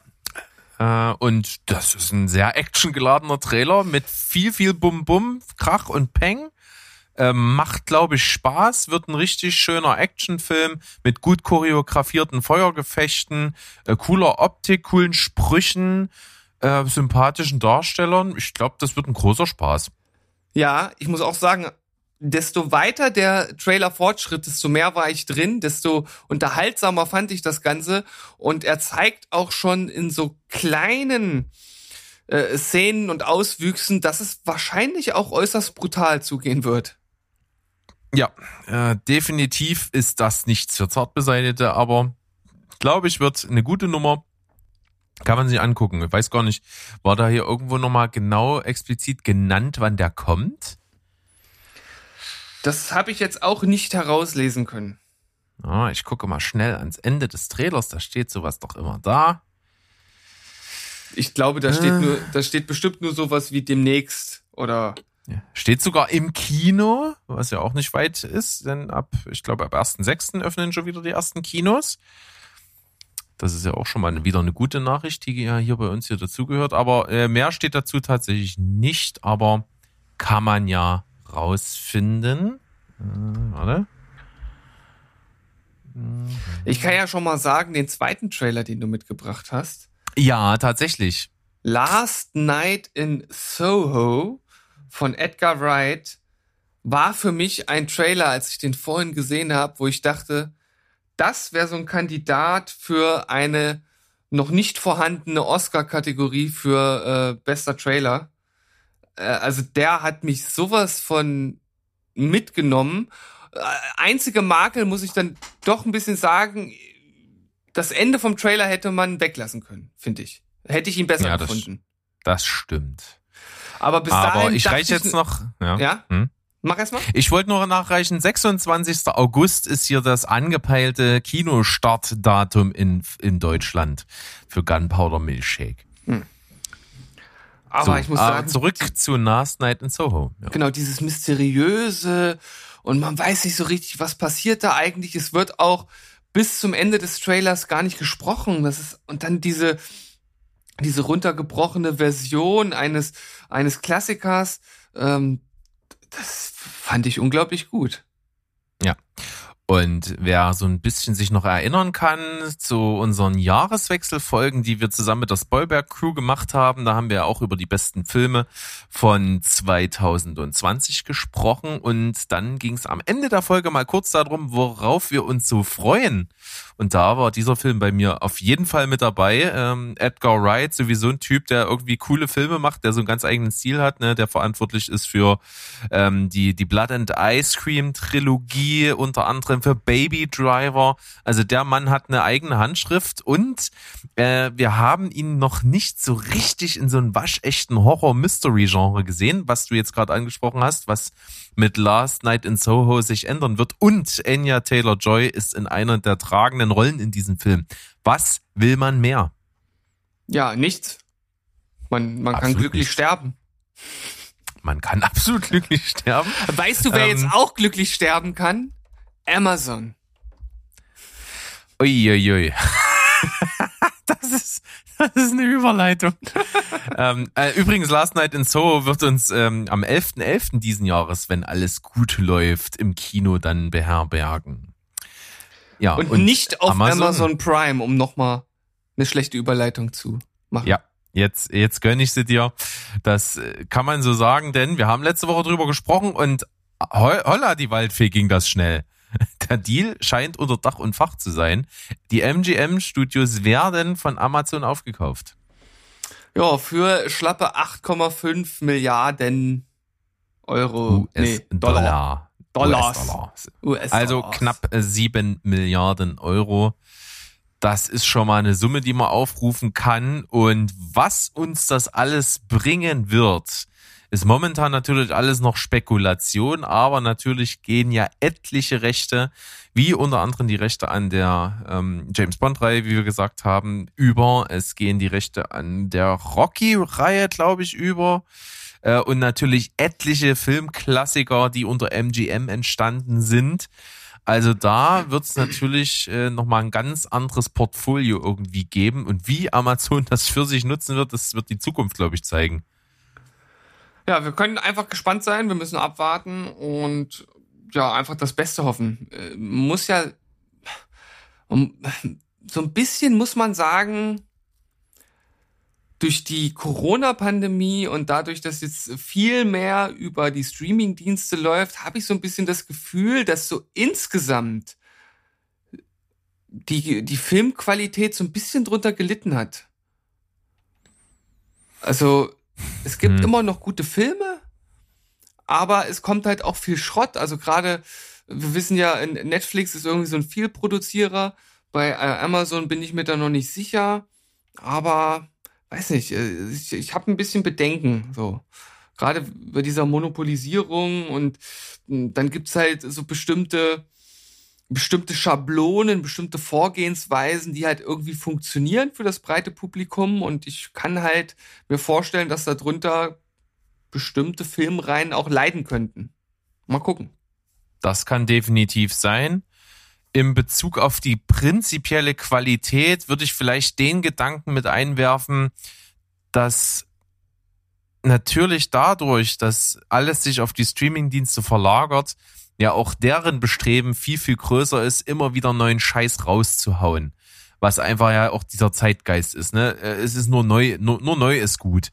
Äh, und das ist ein sehr actiongeladener Trailer mit viel, viel Bum-Bum, Krach und Peng. Ähm, macht, glaube ich, Spaß, wird ein richtig schöner Actionfilm mit gut choreografierten Feuergefechten, äh, cooler Optik, coolen Sprüchen, äh, sympathischen Darstellern. Ich glaube, das wird ein großer Spaß. Ja, ich muss auch sagen, desto weiter der Trailer fortschritt, desto mehr war ich drin, desto unterhaltsamer fand ich das Ganze. Und er zeigt auch schon in so kleinen äh, Szenen und Auswüchsen, dass es wahrscheinlich auch äußerst brutal zugehen wird. Ja, äh, definitiv ist das nichts für Zartbeseitete, aber glaube ich, wird eine gute Nummer. Kann man sich angucken. Ich weiß gar nicht, war da hier irgendwo nochmal genau explizit genannt, wann der kommt? Das habe ich jetzt auch nicht herauslesen können. Ah, ich gucke mal schnell ans Ende des Trailers, da steht sowas doch immer da. Ich glaube, da steht nur, da steht bestimmt nur sowas wie demnächst oder Ja. Steht sogar im Kino, was ja auch nicht weit ist, denn ab, ich glaube, ab 1.6. öffnen schon wieder die ersten Kinos. Das ist ja auch schon mal wieder eine gute Nachricht, die ja hier bei uns hier dazugehört. Aber äh, mehr steht dazu tatsächlich nicht, aber kann man ja rausfinden. Äh, warte. ich kann ja schon mal sagen, den zweiten Trailer, den du mitgebracht hast, Ja, tatsächlich. Last Night in Soho von Edgar Wright war für mich ein Trailer, als ich den vorhin gesehen habe, wo ich dachte, das wäre so ein Kandidat für eine noch nicht vorhandene Oscar-Kategorie für äh, bester Trailer. Äh, also der hat mich sowas von mitgenommen. Äh, einzige Makel muss ich dann doch ein bisschen sagen, das Ende vom Trailer hätte man weglassen können, finde ich. Hätte ich ihn besser Ja, das- gefunden. Das stimmt. Aber bis Aber dahin ich reiche jetzt noch. Ja. Ja? Hm? Mach erst mal. Ich wollte nur nachreichen, 26. August ist hier das angepeilte Kinostartdatum in, in Deutschland für Gunpowder Milkshake. Aber so, ich muss äh, sagen, zurück zu Last Night in Soho. Ja. genau dieses mysteriöse und man weiß nicht so richtig, was passiert da eigentlich. Es wird auch bis zum Ende des Trailers gar nicht gesprochen. Das ist und dann diese diese runtergebrochene Version eines eines Klassikers. Ähm, das fand ich unglaublich gut. Und wer so ein bisschen sich noch erinnern kann zu unseren Jahreswechselfolgen, die wir zusammen mit der Spoilberg Crew gemacht haben, da haben wir auch über die besten Filme von 2020 gesprochen und dann ging es am Ende der Folge mal kurz darum, worauf wir uns so freuen. Und da war dieser Film bei mir auf jeden Fall mit dabei. Ähm, Edgar Wright, sowieso ein Typ, der irgendwie coole Filme macht, der so einen ganz eigenen Stil hat, ne, der verantwortlich ist für ähm, die, die Blood and Ice Cream Trilogie, unter anderem für Baby Driver. Also der Mann hat eine eigene Handschrift und äh, wir haben ihn noch nicht so richtig in so einem waschechten Horror-Mystery-Genre gesehen, was du jetzt gerade angesprochen hast, was mit Last Night in Soho sich ändern wird. Und Anya Taylor-Joy ist in einer der tragenden Rollen in diesem Film. Was will man mehr? Ja, nichts. Man man kann glücklich nichts. sterben. Man kann [laughs] absolut glücklich sterben. Weißt du, wer Ähm. jetzt auch glücklich sterben kann? Amazon. Uiuiui. [laughs] Das ist, das ist eine Überleitung. [laughs] ähm, äh, übrigens, Last Night in Soho wird uns ähm, am 11.11. diesen Jahres, wenn alles gut läuft, im Kino dann beherbergen. Ja, Und, nicht auf Amazon, Prime, um nochmal eine schlechte Überleitung zu machen. Ja, jetzt, jetzt gönn ich sie dir. Das äh, kann man so sagen, denn wir haben letzte Woche drüber gesprochen und ho holla, die Waldfee ging das schnell. Der Deal scheint unter Dach und Fach zu sein. Die MGM-Studios werden von Amazon aufgekauft. Ja, für schlappe 8,5 Milliarden Euro. nee, Dollar. US-Dollar. Dollars. US-Dollar. US Also knapp äh, sieben Milliarden Euro. Das ist schon mal eine Summe, die man aufrufen kann. Und was uns das alles bringen wird, ist momentan natürlich alles noch Spekulation, aber natürlich gehen ja etliche Rechte, wie unter anderem die Rechte an der ähm, James Bond-Reihe, wie wir gesagt haben, über. Es gehen die Rechte an der Rocky-Reihe, glaube ich, über. Äh, und natürlich etliche Filmklassiker, die unter MGM entstanden sind. Also da wird es natürlich äh, nochmal ein ganz anderes Portfolio irgendwie geben. Und wie Amazon [laughs] das für sich nutzen wird, das wird die Zukunft, glaube ich, zeigen. Ja, wir können einfach gespannt sein, wir müssen abwarten und ja, einfach das Beste hoffen. Äh, muss ja, so ein bisschen muss man sagen, durch die Corona-Pandemie und dadurch, dass jetzt viel mehr über die Streaming-Dienste läuft, habe ich so ein bisschen das Gefühl, dass so insgesamt die, die Filmqualität so ein bisschen drunter gelitten hat. Also, es gibt hm. immer noch gute Filme, aber es kommt halt auch viel Schrott. Also gerade, wir wissen ja, Netflix ist irgendwie so ein Vielproduzierer. Bei äh, Amazon bin ich mir da noch nicht sicher. Aber weiß nicht, äh, ich, ich habe ein bisschen Bedenken, so. Gerade bei dieser Monopolisierung und hm, dann gibt's halt so bestimmte, bestimmte Schablonen, bestimmte Vorgehensweisen, die halt irgendwie funktionieren für das breite Publikum und ich kann halt mir vorstellen, dass darunter bestimmte Filmreihen auch leiden könnten. Mal gucken. Das kann definitiv sein im Bezug auf die prinzipielle Qualität würde ich vielleicht den Gedanken mit einwerfen, dass natürlich dadurch, dass alles sich auf die Streamingdienste verlagert, ja auch deren Bestreben viel, viel größer ist, immer wieder neuen Scheiß rauszuhauen. Was einfach ja auch dieser Zeitgeist ist. Ne? Es ist nur neu, nur, nur neu ist gut.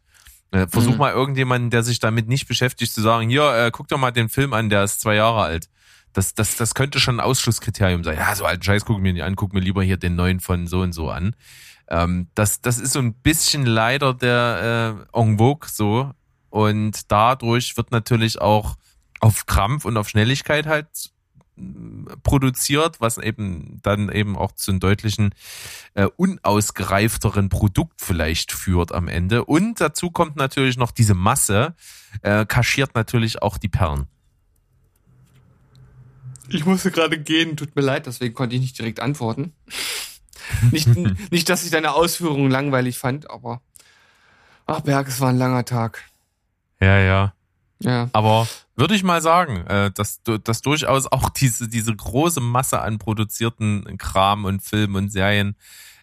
Äh, versuch mhm. mal irgendjemanden, der sich damit nicht beschäftigt, zu sagen, hier, äh, guck doch mal den Film an, der ist zwei Jahre alt. Das, das, das könnte schon ein Ausschlusskriterium sein. Ja, so alten Scheiß guck mir nicht an, guck mir lieber hier den neuen von so und so an. Ähm, das, das ist so ein bisschen leider der äh, en vogue so. Und dadurch wird natürlich auch auf Krampf und auf Schnelligkeit halt mm, produziert, was eben dann eben auch zu einem deutlichen äh, unausgereifteren Produkt vielleicht führt am Ende. Und dazu kommt natürlich noch diese Masse, äh, kaschiert natürlich auch die Perlen. Ich musste gerade gehen, tut mir leid, deswegen konnte ich nicht direkt antworten. [laughs] nicht, [laughs] nicht, dass ich deine Ausführungen langweilig fand, aber ach Berg, es war ein langer Tag. Ja, ja. Ja. Aber würde ich mal sagen, äh, dass, dass durchaus auch diese, diese große Masse an produzierten Kram und Filmen und Serien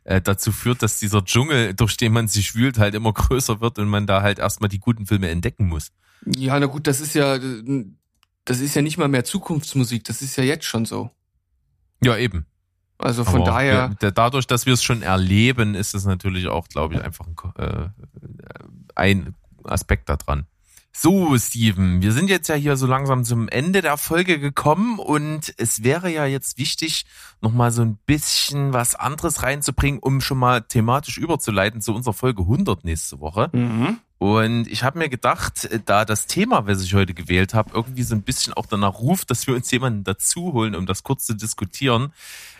äh, dazu führt, dass dieser Dschungel, durch den man sich wühlt, halt immer größer wird und man da halt erstmal die guten Filme entdecken muss. Ja, na gut, das ist ja das ist ja nicht mal mehr Zukunftsmusik, das ist ja jetzt schon so. Ja, eben. Also von Aber daher. Ja, dadurch, dass wir es schon erleben, ist es natürlich auch, glaube ich, einfach ein, äh, ein Aspekt daran. So, Steven, wir sind jetzt ja hier so langsam zum Ende der Folge gekommen und es wäre ja jetzt wichtig, nochmal so ein bisschen was anderes reinzubringen, um schon mal thematisch überzuleiten zu unserer Folge 100 nächste Woche. Mhm. Und ich habe mir gedacht, da das Thema, was ich heute gewählt habe, irgendwie so ein bisschen auch danach ruft, dass wir uns jemanden dazu holen, um das kurz zu diskutieren,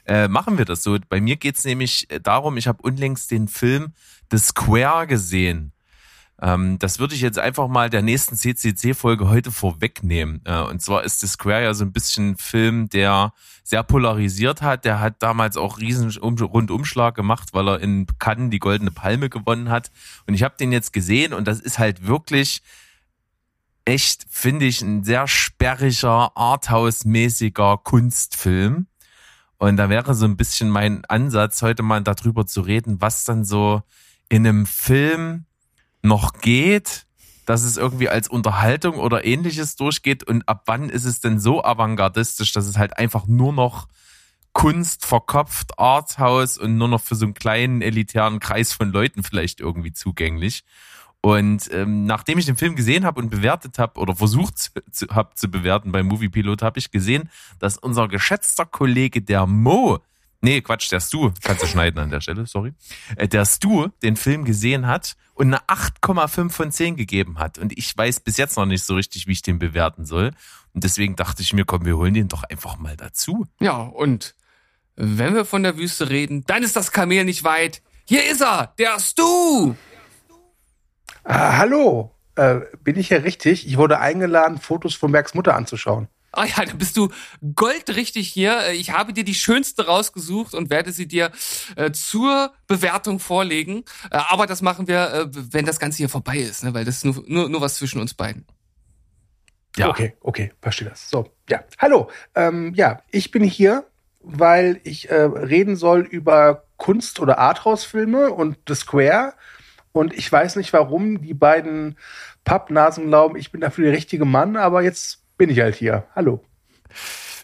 äh, machen wir das so. Bei mir geht's nämlich darum, ich habe unlängst den Film The Square gesehen. Ähm, das würde ich jetzt einfach mal der nächsten CCC-Folge heute vorwegnehmen. Äh, und zwar ist The Square ja so ein bisschen ein Film, der sehr polarisiert hat. Der hat damals auch riesen Rundumschlag gemacht, weil er in Cannes die Goldene Palme gewonnen hat. Und ich habe den jetzt gesehen und das ist halt wirklich echt, finde ich, ein sehr sperriger, Arthouse-mäßiger Kunstfilm. Und da wäre so ein bisschen mein Ansatz, heute mal darüber zu reden, was dann so in einem Film noch geht, dass es irgendwie als Unterhaltung oder ähnliches durchgeht und ab wann ist es denn so avantgardistisch, dass es halt einfach nur noch Kunst verkopft, Arthouse und nur noch für so einen kleinen elitären Kreis von Leuten vielleicht irgendwie zugänglich. Und ähm, nachdem ich den Film gesehen habe und bewertet habe oder versucht zu, zu, hab zu bewerten beim Movie Pilot, habe ich gesehen, dass unser geschätzter Kollege der Mo Nee, Quatsch, der Stu, kannst du schneiden an der Stelle, sorry. Äh, der Stu den Film gesehen hat und eine 8,5 von 10 gegeben hat. Und ich weiß bis jetzt noch nicht so richtig, wie ich den bewerten soll. Und deswegen dachte ich mir, komm, wir holen den doch einfach mal dazu. Ja, und Wenn wir von der Wüste reden, dann ist das Kamel nicht weit. Hier ist er, der Stu. Ah, hallo, äh, bin ich hier richtig? Ich wurde eingeladen, Fotos von Bergs Mutter anzuschauen. Ah ja, da bist du goldrichtig hier. Ich habe dir die schönste rausgesucht und werde sie dir äh, zur Bewertung vorlegen. Äh, aber das machen wir, äh, wenn das Ganze hier vorbei ist, ne? weil das ist nur, nur, nur was zwischen uns beiden. Ja. Okay, okay, verstehe das. So, ja. Hallo, ähm, ja, ich bin hier, weil ich äh, reden soll über Kunst- oder Arthouse-Filme und The Square. Und ich weiß nicht, warum die beiden Pappnasen glauben, ich bin dafür der richtige Mann, aber jetzt bin ich halt hier. Hallo.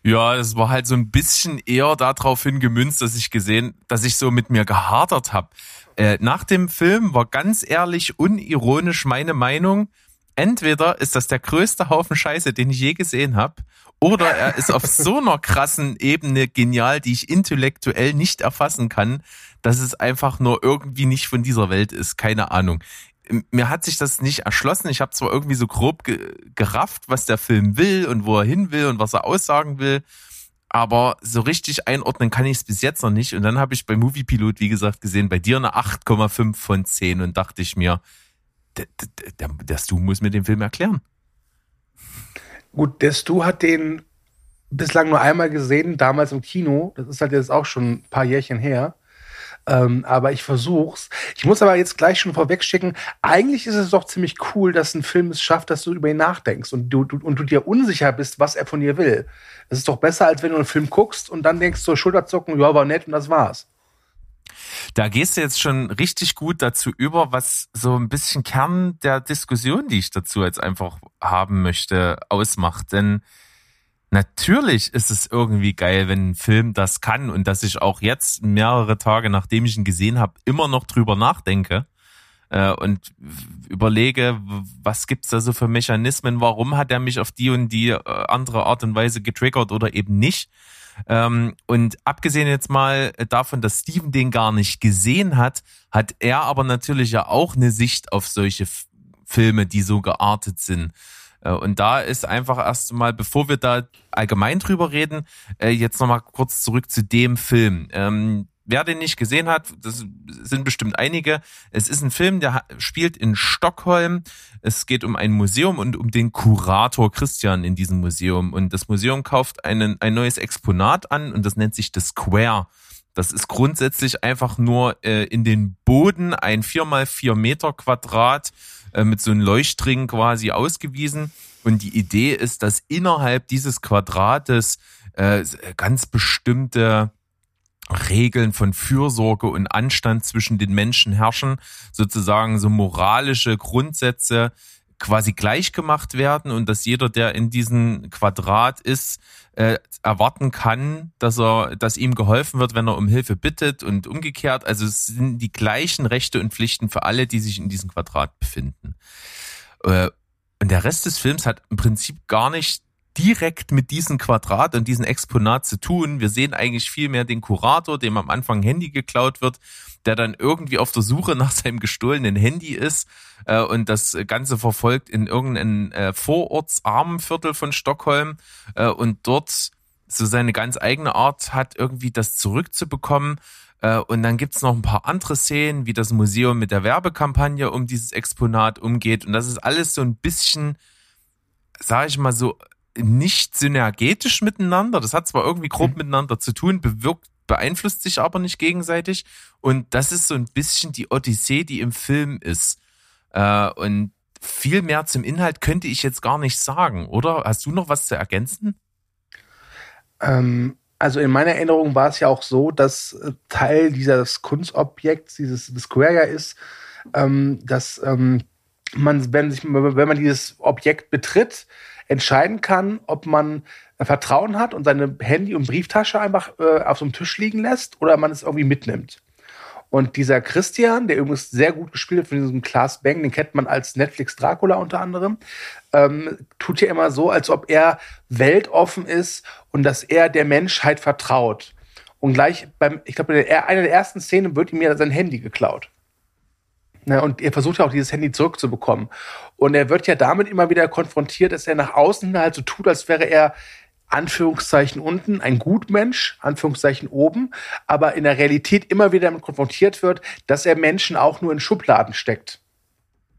Ja, das war halt so ein bisschen eher darauf hingemünzt, dass ich gesehen, dass ich so mit mir gehadert habe. Äh, nach dem Film war ganz ehrlich, unironisch meine Meinung, entweder ist das der größte Haufen Scheiße, den ich je gesehen habe, oder er ist auf so einer krassen Ebene genial, die ich intellektuell nicht erfassen kann, dass es einfach nur irgendwie nicht von dieser Welt ist. Keine Ahnung mir hat sich das nicht erschlossen. Ich habe zwar irgendwie so grob ge gerafft, was der Film will und wo er hin will und was er aussagen will, aber so richtig einordnen kann ich es bis jetzt noch nicht. Und dann habe ich bei Movie Pilot, wie gesagt, gesehen, bei dir eine 8,5 von 10 und dachte ich mir, der, Stu muss mir den Film erklären. Gut, der Stu hat den bislang nur einmal gesehen, damals im Kino. Das ist halt jetzt auch schon ein paar Jährchen her. Ähm, aber ich versuch's. Ich muss aber jetzt gleich schon vorwegschicken, eigentlich ist es doch ziemlich cool, dass ein Film es schafft, dass du über ihn nachdenkst und du, du, und du dir unsicher bist, was er von dir will. Es ist doch besser, als wenn du einen Film guckst und dann denkst du, Schulterzucken, ja, war nett und das war's. Da gehst du jetzt schon richtig gut dazu über, was so ein bisschen Kern der Diskussion, die ich dazu jetzt einfach haben möchte, ausmacht. Denn Natürlich ist es irgendwie geil, wenn ein Film das kann und dass ich auch jetzt mehrere Tage, nachdem ich ihn gesehen habe, immer noch drüber nachdenke äh, und überlege, was gibt's da so für Mechanismen, warum hat er mich auf die und die äh, andere Art und Weise getriggert oder eben nicht. Ähm, und abgesehen jetzt mal davon, dass Steven den gar nicht gesehen hat, hat er aber natürlich ja auch eine Sicht auf solche Filme, die so geartet sind. Äh, und da ist einfach erst mal, bevor wir da allgemein drüber reden, äh, jetzt nochmal kurz zurück zu dem Film. Ähm, wer den nicht gesehen hat, das sind bestimmt einige. Es ist ein Film, der spielt in Stockholm. Es geht um ein Museum und um den Kurator Christian in diesem Museum. Und das Museum kauft einen, ein neues Exponat an und das nennt sich The Square. Das ist grundsätzlich einfach nur äh, in den Boden ein vier mal vier Meter Quadrat äh, mit so einem Leuchtring quasi ausgewiesen. Und die Idee ist, dass innerhalb dieses Quadrates äh, ganz bestimmte Regeln von Fürsorge und Anstand zwischen den Menschen herrschen, sozusagen so moralische Grundsätze quasi gleich gemacht werden und dass jeder, der in diesem Quadrat ist, äh, erwarten kann, dass er, dass ihm geholfen wird, wenn er um Hilfe bittet und umgekehrt. Also es sind die gleichen Rechte und Pflichten für alle, die sich in diesem Quadrat befinden. Äh, und der Rest des Films hat im Prinzip gar nicht direkt mit diesem Quadrat und diesem Exponat zu tun. Wir sehen eigentlich viel mehr den Kurator, dem am Anfang Handy geklaut wird, der dann irgendwie auf der Suche nach seinem gestohlenen Handy ist äh, und das Ganze verfolgt in irgendein äh, Vorortsarmenviertel von Stockholm äh, und dort so seine ganz eigene Art hat, irgendwie das zurückzubekommen. Äh, und dann gibt's noch ein paar andere Szenen, wie das Museum mit der Werbekampagne um dieses Exponat umgeht. Und das ist alles so ein bisschen, sage ich mal so, nicht synergetisch miteinander. Das hat zwar irgendwie grob mhm. miteinander zu tun, bewirkt, beeinflusst sich aber nicht gegenseitig. Und das ist so ein bisschen die Odyssee, die im Film ist. Äh, und viel mehr zum Inhalt könnte ich jetzt gar nicht sagen, oder? Hast du noch was zu ergänzen? Ähm, also in meiner Erinnerung war es ja auch so, dass äh, Teil dieses Kunstobjekts, dieses Square ja ist, ähm, dass ähm, man, wenn, sich, wenn man dieses Objekt betritt, entscheiden kann, ob man Vertrauen hat und seine Handy- und Brieftasche einfach äh, auf so einem Tisch liegen lässt oder man es irgendwie mitnimmt. Und dieser Christian, der übrigens sehr gut gespielt hat von diesem Klaas Bang, den kennt man als Netflix Dracula unter anderem, ähm, tut ja immer so, als ob er weltoffen ist und dass er der Menschheit vertraut. Und gleich beim, ich glaube, einer der ersten Szenen wird ihm ja sein Handy geklaut. Ne, und er versucht ja auch dieses Handy zurückzubekommen. Und er wird ja damit immer wieder konfrontiert, dass er nach außen halt so tut, als wäre er Anführungszeichen unten, ein Gutmensch, Anführungszeichen oben, aber in der Realität immer wieder damit konfrontiert wird, dass er Menschen auch nur in Schubladen steckt.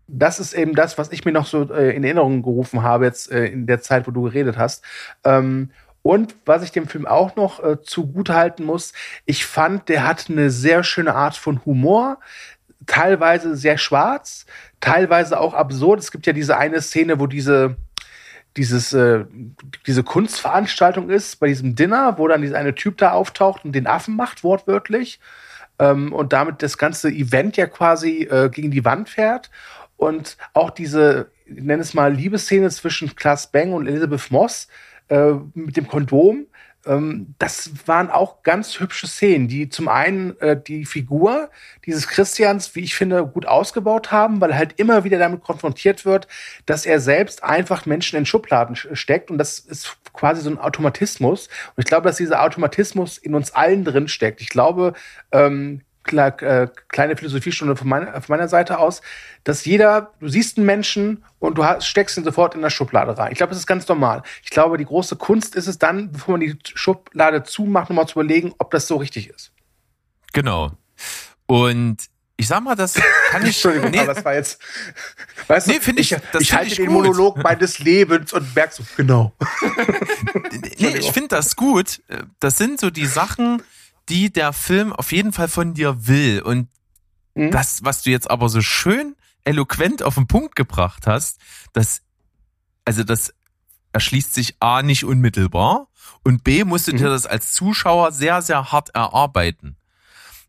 Das ist eben das, was ich mir noch so äh, in Erinnerung gerufen habe jetzt äh, in der Zeit, wo du geredet hast. Ähm, und was ich dem Film auch noch äh, zugutehalten muss, ich fand, der hat eine sehr schöne Art von Humor, teilweise sehr schwarz, teilweise auch absurd. Es gibt ja diese eine Szene, wo diese dieses, äh, diese Kunstveranstaltung ist, bei diesem Dinner, wo dann dieser eine Typ da auftaucht und den Affen macht, wortwörtlich. Ähm, und damit das ganze Event ja quasi äh, gegen die Wand fährt. Und auch diese, ich nenne es mal, Liebesszene zwischen Klaas Bang und Elizabeth Moss äh, mit dem Kondom, das waren auch ganz hübsche Szenen, die zum einen äh, die Figur dieses Christians, wie ich finde, gut ausgebaut haben, weil er halt immer wieder damit konfrontiert wird, dass er selbst einfach Menschen in Schubladen steckt und das ist quasi so ein Automatismus. Und ich glaube, dass dieser Automatismus in uns allen drin steckt. Ich glaube, ähm, äh, kleine Philosophiestunde von meiner, von meiner Seite aus, dass jeder, du siehst einen Menschen und du steckst ihn sofort in der Schublade rein. Ich glaube, das ist ganz normal. Ich glaube, die große Kunst ist es dann, bevor man die Schublade zumacht, nochmal zu überlegen, ob das so richtig ist. Genau. Und ich sag mal, das [laughs] kann ich. Entschuldigung, nee, aber das war jetzt. Weißt nee, finde ich. Ich, ich halte ich den gut. Monolog meines Lebens und merkst so, genau. [laughs] nee, ich finde das gut. Das sind so die Sachen, die der Film auf jeden Fall von dir will. Und mhm. das, was du jetzt aber so schön eloquent auf den Punkt gebracht hast, das, also das erschließt sich A nicht unmittelbar und B musst du mhm. dir das als Zuschauer sehr, sehr hart erarbeiten.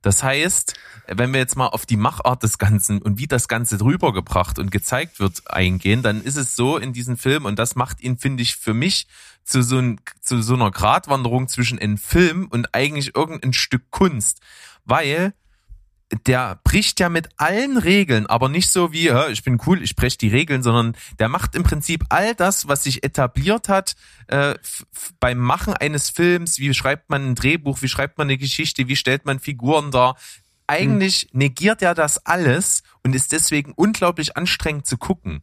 Das heißt, wenn wir jetzt mal auf die Machart des Ganzen und wie das Ganze rübergebracht und gezeigt wird eingehen, dann ist es so in diesem Film und das macht ihn, finde ich, für mich zu so, ein, zu so einer Gratwanderung zwischen einem Film und eigentlich irgendein Stück Kunst. Weil der bricht ja mit allen Regeln, aber nicht so wie, ich bin cool, ich breche die Regeln, sondern der macht im Prinzip all das, was sich etabliert hat äh, beim Machen eines Films. Wie schreibt man ein Drehbuch, wie schreibt man eine Geschichte, wie stellt man Figuren dar. Eigentlich hm. negiert er das alles und ist deswegen unglaublich anstrengend zu gucken.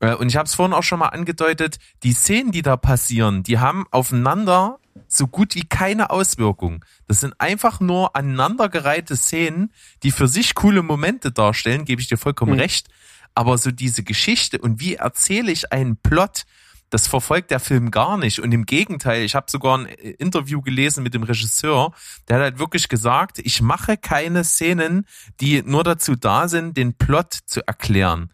Äh, und ich habe es vorhin auch schon mal angedeutet, die Szenen, die da passieren, die haben aufeinander so gut wie keine Auswirkung. Das sind einfach nur aneinandergereihte Szenen, die für sich coole Momente darstellen, gebe ich dir vollkommen mhm. recht. Aber so diese Geschichte und wie erzähle ich einen Plot, das verfolgt der Film gar nicht. Und im Gegenteil, ich habe sogar ein Interview gelesen mit dem Regisseur, der hat halt wirklich gesagt, ich mache keine Szenen, die nur dazu da sind, den Plot zu erklären.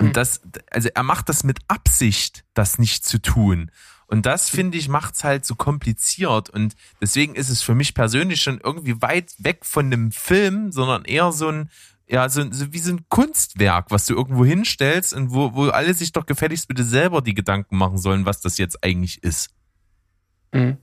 Und das, also er macht das mit Absicht, das nicht zu tun. Und das finde ich macht's halt so kompliziert und deswegen ist es für mich persönlich schon irgendwie weit weg von einem Film, sondern eher so ein ja, so, so wie so ein Kunstwerk, was du irgendwo hinstellst und wo, wo alle sich doch gefälligst bitte selber die Gedanken machen sollen, was das jetzt eigentlich ist. Mhm.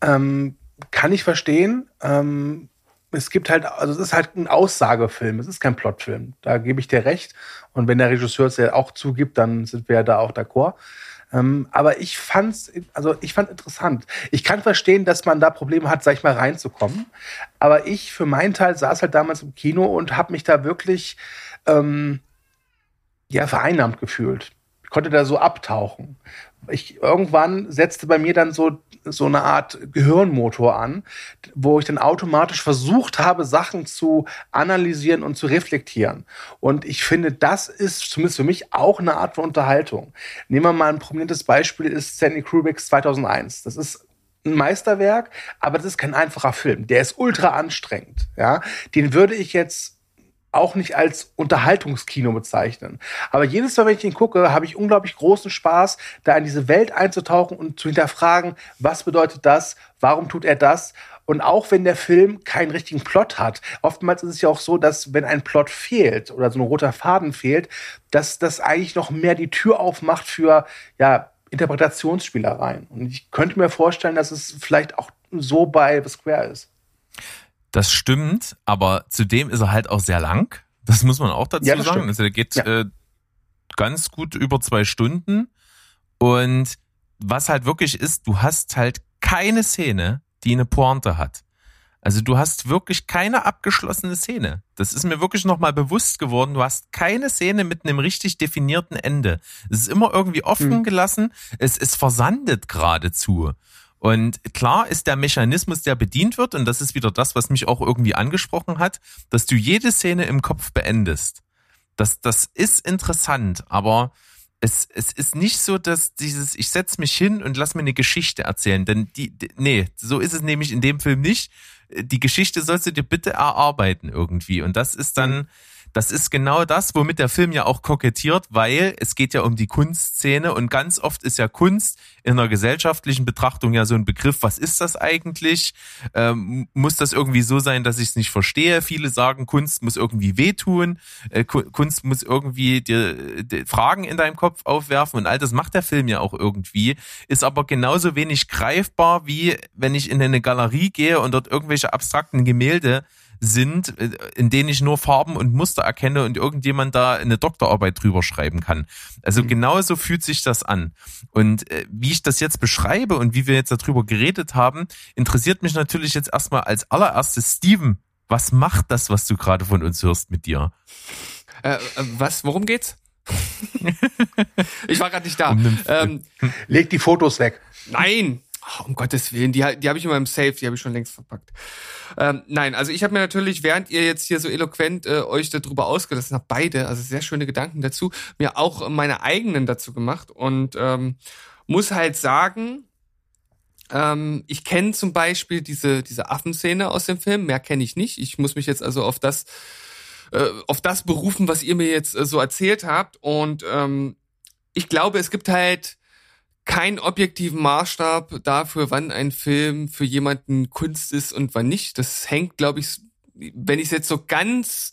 Ähm, kann ich verstehen. Ähm, es gibt halt, also es ist halt ein Aussagefilm, es ist kein Plotfilm. Da gebe ich dir recht. Und wenn der Regisseur es ja auch zugibt, dann sind wir ja da auch d'accord. Ähm, aber ich fand's, also ich fand interessant. Ich kann verstehen, dass man da Probleme hat, sag ich mal, reinzukommen. Aber ich für meinen Teil saß halt damals im Kino und habe mich da wirklich ähm, ja vereinnahmt gefühlt. Ich konnte da so abtauchen. Ich, irgendwann setzte bei mir dann so so eine Art Gehirnmotor an, wo ich dann automatisch versucht habe, Sachen zu analysieren und zu reflektieren. Und ich finde, das ist zumindest für mich auch eine Art von Unterhaltung. Nehmen wir mal ein prominentes Beispiel, ist Stanley Kubricks 2001. Das ist ein Meisterwerk, aber das ist kein einfacher Film. Der ist ultra anstrengend. Ja, den würde ich jetzt auch nicht als Unterhaltungskino bezeichnen. Aber jedes Mal, wenn ich ihn gucke, habe ich unglaublich großen Spaß, da in diese Welt einzutauchen und zu hinterfragen, was bedeutet das, warum tut er das? Und auch wenn der Film keinen richtigen Plot hat, oftmals ist es ja auch so, dass wenn ein Plot fehlt oder so ein roter Faden fehlt, dass das eigentlich noch mehr die Tür aufmacht für ja, Interpretationsspielereien. Und ich könnte mir vorstellen, dass es vielleicht auch so bei The Square ist. Das stimmt, aber zudem ist er halt auch sehr lang. Das muss man auch dazu ja, sagen. Stimmt. Also der geht ja. äh, ganz gut über zwei Stunden. Und was halt wirklich ist, du hast halt keine Szene, die eine Pointe hat. Also du hast wirklich keine abgeschlossene Szene. Das ist mir wirklich nochmal bewusst geworden. Du hast keine Szene mit einem richtig definierten Ende. Es ist immer irgendwie offen hm. gelassen. Es, es versandet geradezu. Und klar ist der Mechanismus, der bedient wird, und das ist wieder das, was mich auch irgendwie angesprochen hat, dass du jede Szene im Kopf beendest. Das, das ist interessant, aber es, es ist nicht so, dass dieses, ich setz mich hin und lass mir eine Geschichte erzählen, denn die, die, nee, so ist es nämlich in dem Film nicht. Die Geschichte sollst du dir bitte erarbeiten irgendwie. Und das ist dann, das ist genau das, womit der Film ja auch kokettiert, weil es geht ja um die Kunstszene und ganz oft ist ja Kunst in einer gesellschaftlichen Betrachtung ja so ein Begriff, was ist das eigentlich? Ähm, muss das irgendwie so sein, dass ich es nicht verstehe? Viele sagen, Kunst muss irgendwie wehtun, äh, Kunst muss irgendwie dir, dir Fragen in deinem Kopf aufwerfen und all das macht der Film ja auch irgendwie, ist aber genauso wenig greifbar, wie wenn ich in eine Galerie gehe und dort irgendwelche abstrakten Gemälde sind, äh, in denen ich nur Farben und Muster erkenne und irgendjemand da eine Doktorarbeit drüber schreiben kann. Also mhm. genauso fühlt sich das an. Und äh, wie ich das jetzt beschreibe und wie wir jetzt darüber geredet haben, interessiert mich natürlich jetzt erstmal als allererstes Steven. Was macht das, was du gerade von uns hörst mit dir? Äh, äh was, worum geht's? [laughs] ich war gerade nicht da. Um ähm, Leg die Fotos weg. Nein, Oh, um Gottes Willen, die, die habe ich in meinem Safe, die habe ich schon längst verpackt. Ähm, nein, also ich habe mir natürlich, während ihr jetzt hier so eloquent äh, euch darüber ausgelassen habt, beide, also sehr schöne Gedanken dazu, mir auch meine eigenen dazu gemacht und ähm, muss halt sagen, ähm, ich kenne zum Beispiel diese, diese Affenszene aus dem Film, mehr kenne ich nicht. Ich muss mich jetzt also auf das, äh, auf das berufen, was ihr mir jetzt äh, so erzählt habt und ähm, ich glaube, es gibt halt keinen objektiven Maßstab dafür, wann ein Film für jemanden Kunst ist und wann nicht. Das hängt, glaube ich, wenn ich es jetzt so ganz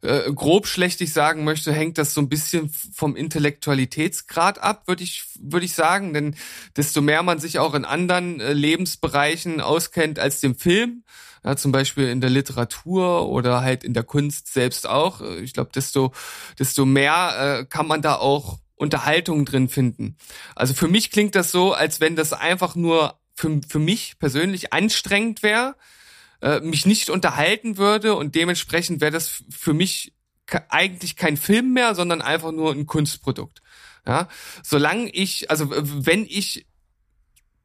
äh, grob schlechtig sagen möchte, hängt das so ein bisschen vom Intellektualitätsgrad ab, würde ich, würde ich sagen. Denn desto mehr man sich auch in anderen äh, Lebensbereichen auskennt als dem Film, ja, zum Beispiel in der Literatur oder halt in der Kunst selbst auch, äh, ich glaube, desto, desto mehr äh, kann man da auch Unterhaltung drin finden. Also für mich klingt das so, als wenn das einfach nur für, für mich persönlich anstrengend wäre, äh, mich nicht unterhalten würde und dementsprechend wäre das für mich eigentlich kein Film mehr, sondern einfach nur ein Kunstprodukt. Ja, solange ich, also wenn ich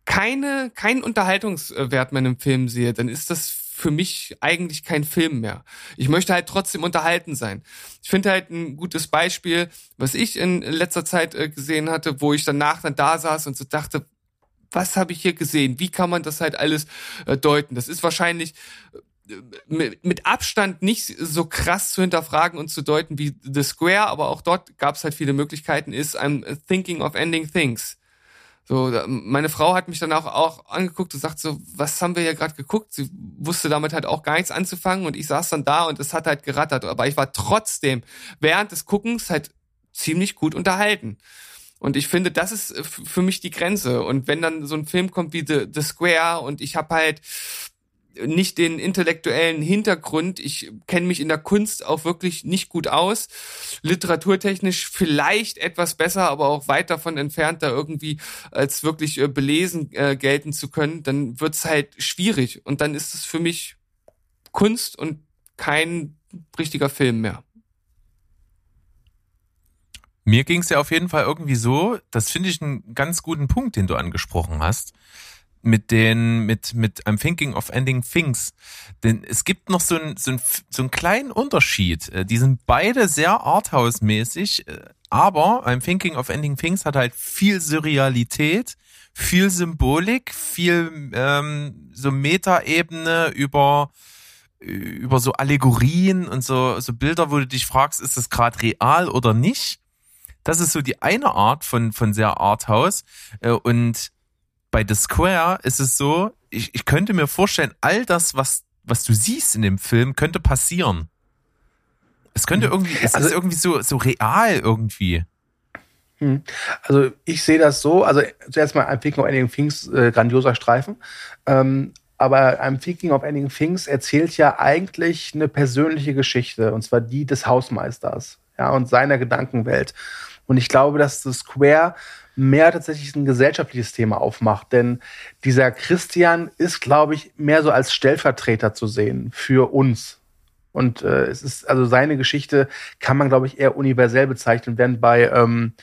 keine, keinen Unterhaltungswert mehr in einem Film sehe, dann ist das für mich eigentlich kein Film mehr. Ich möchte halt trotzdem unterhalten sein. Ich finde halt ein gutes Beispiel, was ich in letzter Zeit äh, gesehen hatte, wo ich danach dann da saß und so dachte, was habe ich hier gesehen? Wie kann man das halt alles äh, deuten? Das ist wahrscheinlich äh, mit Abstand nicht so krass zu hinterfragen und zu deuten wie The Square, aber auch dort gab es halt viele Möglichkeiten, ist I'm thinking of ending things. So, meine Frau hat mich dann auch, auch angeguckt und sagt so, was haben wir hier gerade geguckt? Sie wusste damit halt auch gar nichts anzufangen und ich saß dann da und es hat halt gerattert. Aber ich war trotzdem während des Guckens halt ziemlich gut unterhalten. Und ich finde, das ist für mich die Grenze. Und wenn dann so ein Film kommt wie The, The Square und ich habe halt nicht den intellektuellen Hintergrund. Ich kenne mich in der Kunst auch wirklich nicht gut aus. Literaturtechnisch vielleicht etwas besser, aber auch weit davon entfernt, da irgendwie als wirklich äh, belesen äh, gelten zu können. Dann wird's halt schwierig. Und dann ist es für mich Kunst und kein richtiger Film mehr. Mir ging's ja auf jeden Fall irgendwie so, das finde ich einen ganz guten Punkt, den du angesprochen hast mit den, mit, mit I'm thinking of ending things. Denn es gibt noch so einen, so einen, so einen kleinen Unterschied. Äh, die sind beide sehr Arthouse-mäßig, äh, aber I'm thinking of ending things hat halt viel Surrealität, viel Symbolik, viel ähm, so Metaebene über über so Allegorien und so, so Bilder, wo du dich fragst, ist das gerade real oder nicht? Das ist so die eine Art von, von sehr Arthouse. Äh, und bei The Square ist es so, ich, ich könnte mir vorstellen, all das, was, was du siehst in dem Film, könnte passieren. Es könnte hm. irgendwie, es also, ist irgendwie so, so real irgendwie. Hm. Also ich sehe das so, also zuerst mal I'm Thinking of Ending Things, äh, grandioser Streifen. Ähm, aber I'm Thinking of Ending Things erzählt ja eigentlich eine persönliche Geschichte, und zwar die des Hausmeisters, ja, und seiner Gedankenwelt. Und ich glaube, dass das Square mehr tatsächlich ein gesellschaftliches Thema aufmacht. Denn dieser Christian ist, glaube ich, mehr so als Stellvertreter zu sehen für uns. Und äh, es ist, also seine Geschichte kann man, glaube ich, eher universell bezeichnen, während bei ähm,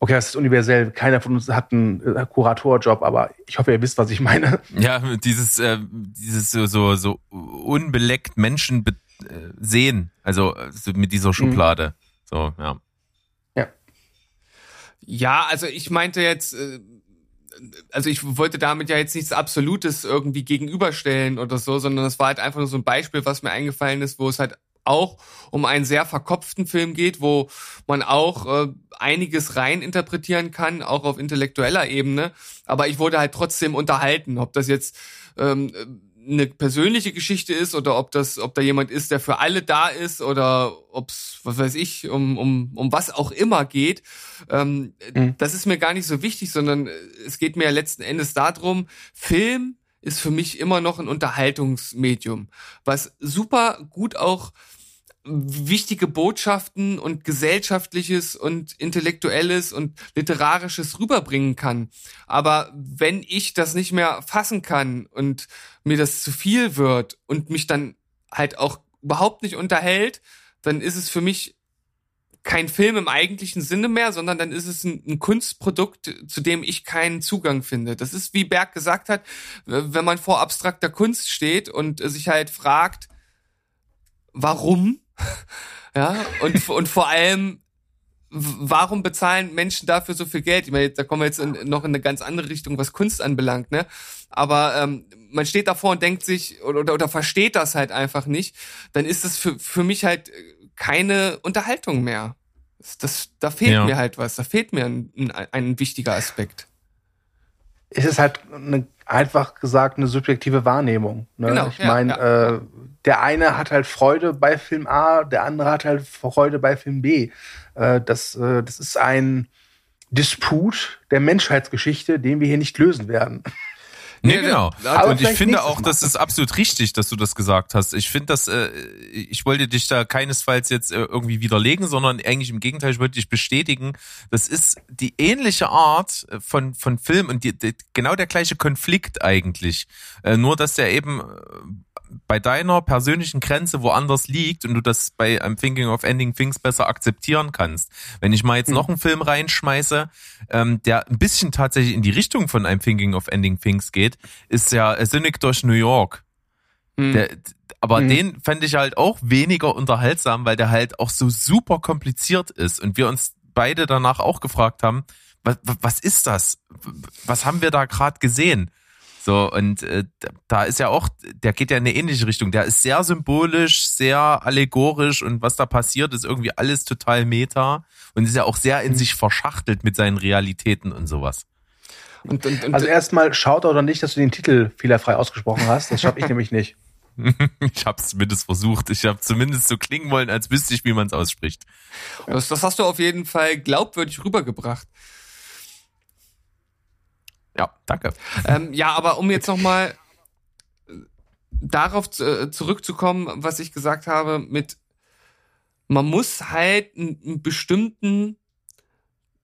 Okay, das ist universell. Keiner von uns hat einen äh, Kuratorjob, aber ich hoffe, ihr wisst, was ich meine. Ja, dieses, äh, dieses so, so, so unbeleckt Menschen äh, sehen, also so mit dieser Schublade. Mhm. So. Ja. Ja, also ich meinte jetzt, äh, also ich wollte damit ja jetzt nichts Absolutes irgendwie gegenüberstellen oder so, sondern es war halt einfach nur so ein Beispiel, was mir eingefallen ist, wo es halt auch um einen sehr verkopften Film geht, wo man auch äh, einiges rein interpretieren kann, auch auf intellektueller Ebene. Aber ich wurde halt trotzdem unterhalten, ob das jetzt ähm, eine persönliche Geschichte ist oder ob das, ob da jemand ist, der für alle da ist oder ob's, was weiß ich, um, um, um was auch immer geht. Ähm, mhm. Das ist mir gar nicht so wichtig, sondern es geht mir ja letzten Endes darum, Film ist für mich immer noch ein Unterhaltungsmedium, was super gut auch wichtige Botschaften und gesellschaftliches und intellektuelles und literarisches rüberbringen kann. Aber wenn ich das nicht mehr fassen kann und mir das zu viel wird und mich dann halt auch überhaupt nicht unterhält, dann ist es für mich kein Film im eigentlichen Sinne mehr, sondern dann ist es ein, ein, Kunstprodukt, zu dem ich keinen Zugang finde. Das ist, wie Berg gesagt hat, wenn man vor abstrakter Kunst steht und sich halt fragt, warum [laughs] ja, und, und vor allem, warum bezahlen Menschen dafür so viel Geld? Ich meine, da kommen wir jetzt in, noch in eine ganz andere Richtung, was Kunst anbelangt, ne? Aber ähm, man steht davor und denkt sich oder, oder, oder versteht das halt einfach nicht, dann ist das für, für mich halt keine Unterhaltung mehr. Das, das da fehlt ja. mir halt was, da fehlt mir ein, ein, ein wichtiger Aspekt. Es ist halt eine einfach gesagt eine subjektive Wahrnehmung. Ne? Genau, ich meine, ja. äh, der eine hat halt Freude bei Film A, der andere hat halt Freude bei Film B. Äh, das, äh, das ist ein Disput der Menschheitsgeschichte, den wir hier nicht lösen werden. [laughs] Nee, genau. Aber und ich finde auch, das ist absolut richtig, dass du das gesagt hast. Ich finde das, äh, ich wollte dich da keinesfalls jetzt äh, irgendwie widerlegen, sondern eigentlich im Gegenteil, ich wollte dich bestätigen. Das ist die ähnliche Art von, von Film und die, die, genau der gleiche Konflikt eigentlich. Äh, nur, dass der eben bei deiner persönlichen Grenze woanders liegt und du das bei I'm Thinking of Ending Things besser akzeptieren kannst. Wenn ich mal jetzt hm. noch einen Film reinschmeiße, ähm, der ein bisschen tatsächlich in die Richtung von I'm Thinking of Ending Things geht, ist ja Cynic durch New York. Mhm. Der, aber mhm. den fände ich halt auch weniger unterhaltsam, weil der halt auch so super kompliziert ist und wir uns beide danach auch gefragt haben, was, was ist das? Was haben wir da gerade gesehen? So, und äh, da ist ja auch, der geht ja in eine ähnliche Richtung. Der ist sehr symbolisch, sehr allegorisch und was da passiert, ist irgendwie alles total meta und ist ja auch sehr in mhm. sich verschachtelt mit seinen Realitäten und sowas. Und, und, und also erstmal schaut oder nicht, dass du den Titel fehlerfrei ausgesprochen hast. Das schaffe ich [laughs] nämlich nicht. ich habe es zumindest versucht. Ich habe zumindest so klingen wollen, als wüsste ich, wie man es ausspricht. Das, das hast du auf jeden Fall glaubwürdig rübergebracht. Ja, danke. Ähm, ja, aber um jetzt nochmal darauf zu, äh, zurückzukommen, was ich gesagt habe, mit man muss halt einen, einen bestimmten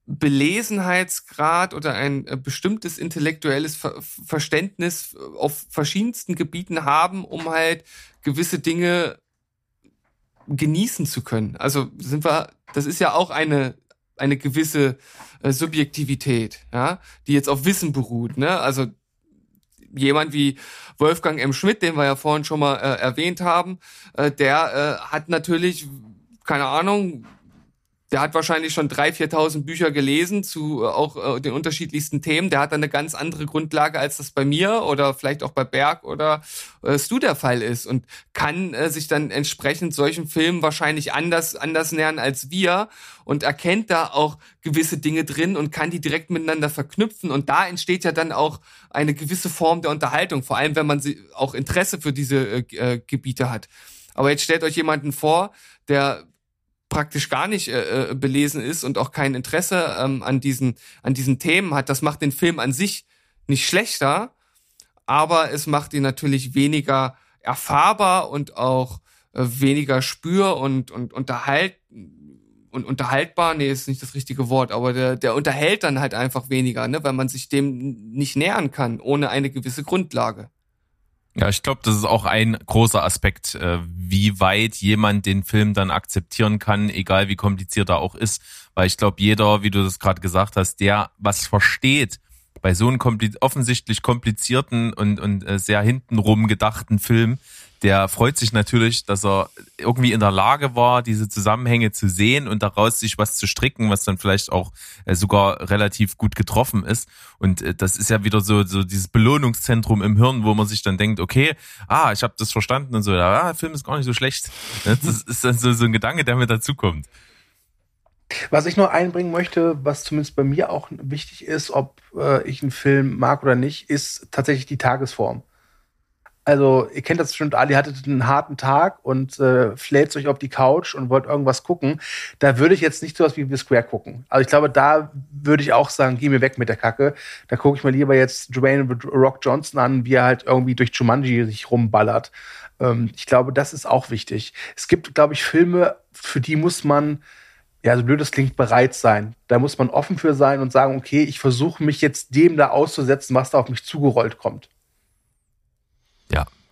Belesenheitsgrad oder ein äh, bestimmtes intellektuelles Ver Verständnis auf verschiedensten Gebieten haben, um halt gewisse Dinge genießen zu können. Also sind wir, das ist ja auch eine eine gewisse äh, Subjektivität, ja, die jetzt auf Wissen beruht, ne? Also jemand wie Wolfgang M. Schmidt, den wir ja vorhin schon mal äh, erwähnt haben, äh, der äh, hat natürlich keine Ahnung, der hat wahrscheinlich schon 3.000, 4.000 Bücher gelesen zu äh, auch äh, den unterschiedlichsten Themen. Der hat dann eine ganz andere Grundlage, als das bei mir oder vielleicht auch bei Berg oder äh, Stu der Fall ist und kann äh, sich dann entsprechend solchen Filmen wahrscheinlich anders, anders nähern als wir und erkennt da auch gewisse Dinge drin und kann die direkt miteinander verknüpfen. Und da entsteht ja dann auch eine gewisse Form der Unterhaltung, vor allem wenn man sie auch Interesse für diese äh, äh Gebiete hat. Aber jetzt stellt euch jemanden vor, der praktisch gar nicht äh, äh, belesen ist und auch kein Interesse ähm, an diesen an diesen Themen hat, das macht den Film an sich nicht schlechter, aber es macht ihn natürlich weniger erfahrbar und auch äh, weniger spür und und unterhalt und unterhaltbar, nee, ist nicht das richtige Wort, aber der, der unterhält dann halt einfach weniger, ne, weil man sich dem nicht nähern kann, ohne eine gewisse Grundlage. Ja, ich glaube, das ist auch ein großer Aspekt, äh, wie weit jemand den Film dann akzeptieren kann, egal wie kompliziert er auch ist. Weil ich glaube, jeder, wie du das gerade gesagt hast, der was versteht bei so einem kompli offensichtlich komplizierten und, und äh, sehr hintenrum gedachten Film, der freut sich natürlich, dass er irgendwie in der Lage war, diese Zusammenhänge zu sehen und daraus sich was zu stricken, was dann vielleicht auch äh, sogar relativ gut getroffen ist. Und äh, das ist ja wieder so, so dieses Belohnungszentrum im Hirn, wo man sich dann denkt, okay, ah, ich habe das verstanden und so, ah, der Film ist gar nicht so schlecht. [laughs] Das ist dann so, so ein Gedanke, der mir dazukommt. Was ich noch einbringen möchte, was zumindest bei mir auch wichtig ist, ob äh, ich einen Film mag oder nicht, ist tatsächlich die Tagesform. Also, ihr kennt das bestimmt alle, ihr hattet einen harten Tag und äh, fläht euch auf die Couch und wollt irgendwas gucken. Da würde ich jetzt nicht sowas wie The Square gucken. Also ich glaube, da würde ich auch sagen, geh mir weg mit der Kacke. Da gucke ich mir lieber jetzt Dwayne Rock Johnson an, wie er halt irgendwie durch Jumanji sich rumballert. Ähm, ich glaube, das ist auch wichtig. Es gibt, glaube ich, Filme, für die muss man ja, so blöd das klingt, bereit sein. Da muss man offen für sein und sagen, okay, ich versuche mich jetzt dem da auszusetzen, was da auf mich zugerollt kommt.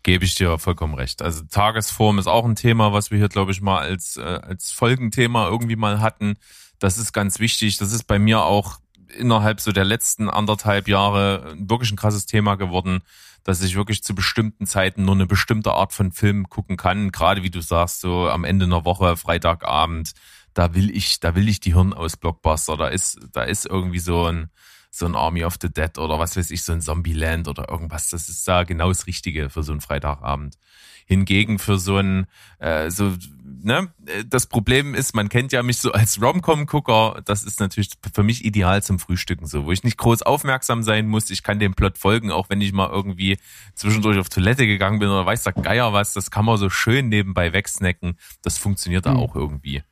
Gebe ich dir vollkommen recht. Also Tagesform ist auch ein Thema, was wir hier, glaube ich, mal als, äh, als Folgenthema irgendwie mal hatten. Das ist ganz wichtig. Das ist bei mir auch innerhalb so der letzten anderthalb Jahre wirklich ein krasses Thema geworden, dass ich wirklich zu bestimmten Zeiten nur eine bestimmte Art von Film gucken kann. Gerade wie du sagst, so am Ende einer Woche, Freitagabend, da will ich, da will ich die Hirn aus Blockbuster. Da ist, da ist irgendwie so ein, so ein Army of the Dead oder was weiß ich, so ein Zombieland oder irgendwas. Das ist da genau das Richtige für so einen Freitagabend. Hingegen für so ein, äh, so, ne, das Problem ist, man kennt ja mich so als Rom-Com-Gucker. Das ist natürlich für mich ideal zum Frühstücken so, wo ich nicht groß aufmerksam sein muss. Ich kann dem Plot folgen, auch wenn ich mal irgendwie zwischendurch auf Toilette gegangen bin oder weiß der Geier was. Das kann man so schön nebenbei wegsnacken. Das funktioniert da mhm. auch irgendwie.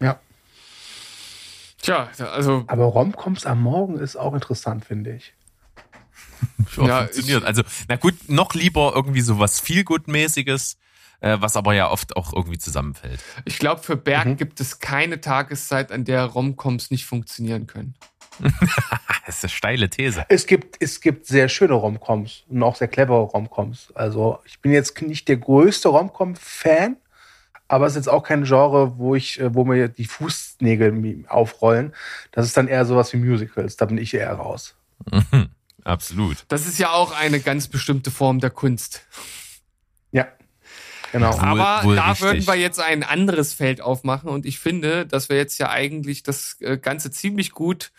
Ja. Tja, also. Aber Romcoms am Morgen ist auch interessant, finde ich. [laughs] ja, funktioniert. Also, na gut, noch lieber irgendwie so was Feelgood-mäßiges, äh, was aber ja oft auch irgendwie zusammenfällt. Ich glaube, für Berg mhm. gibt es keine Tageszeit, an der Romcoms nicht funktionieren können. [laughs] das ist eine steile These. Es gibt, es gibt sehr schöne Romcoms und auch sehr clevere Romcoms. Also, ich bin jetzt nicht der größte Romcom-Fan, aber es ist jetzt auch kein Genre, wo ich, äh, wo mir die Fußnägel aufrollen. Das ist dann eher sowas wie Musicals. Da bin ich eher raus. [laughs] Absolut. Das ist ja auch eine ganz bestimmte Form der Kunst. Ja. Genau. Aber wohl, wohl da richtig. würden wir jetzt ein anderes Feld aufmachen und ich finde, dass wir jetzt ja eigentlich das äh, Ganze ziemlich gut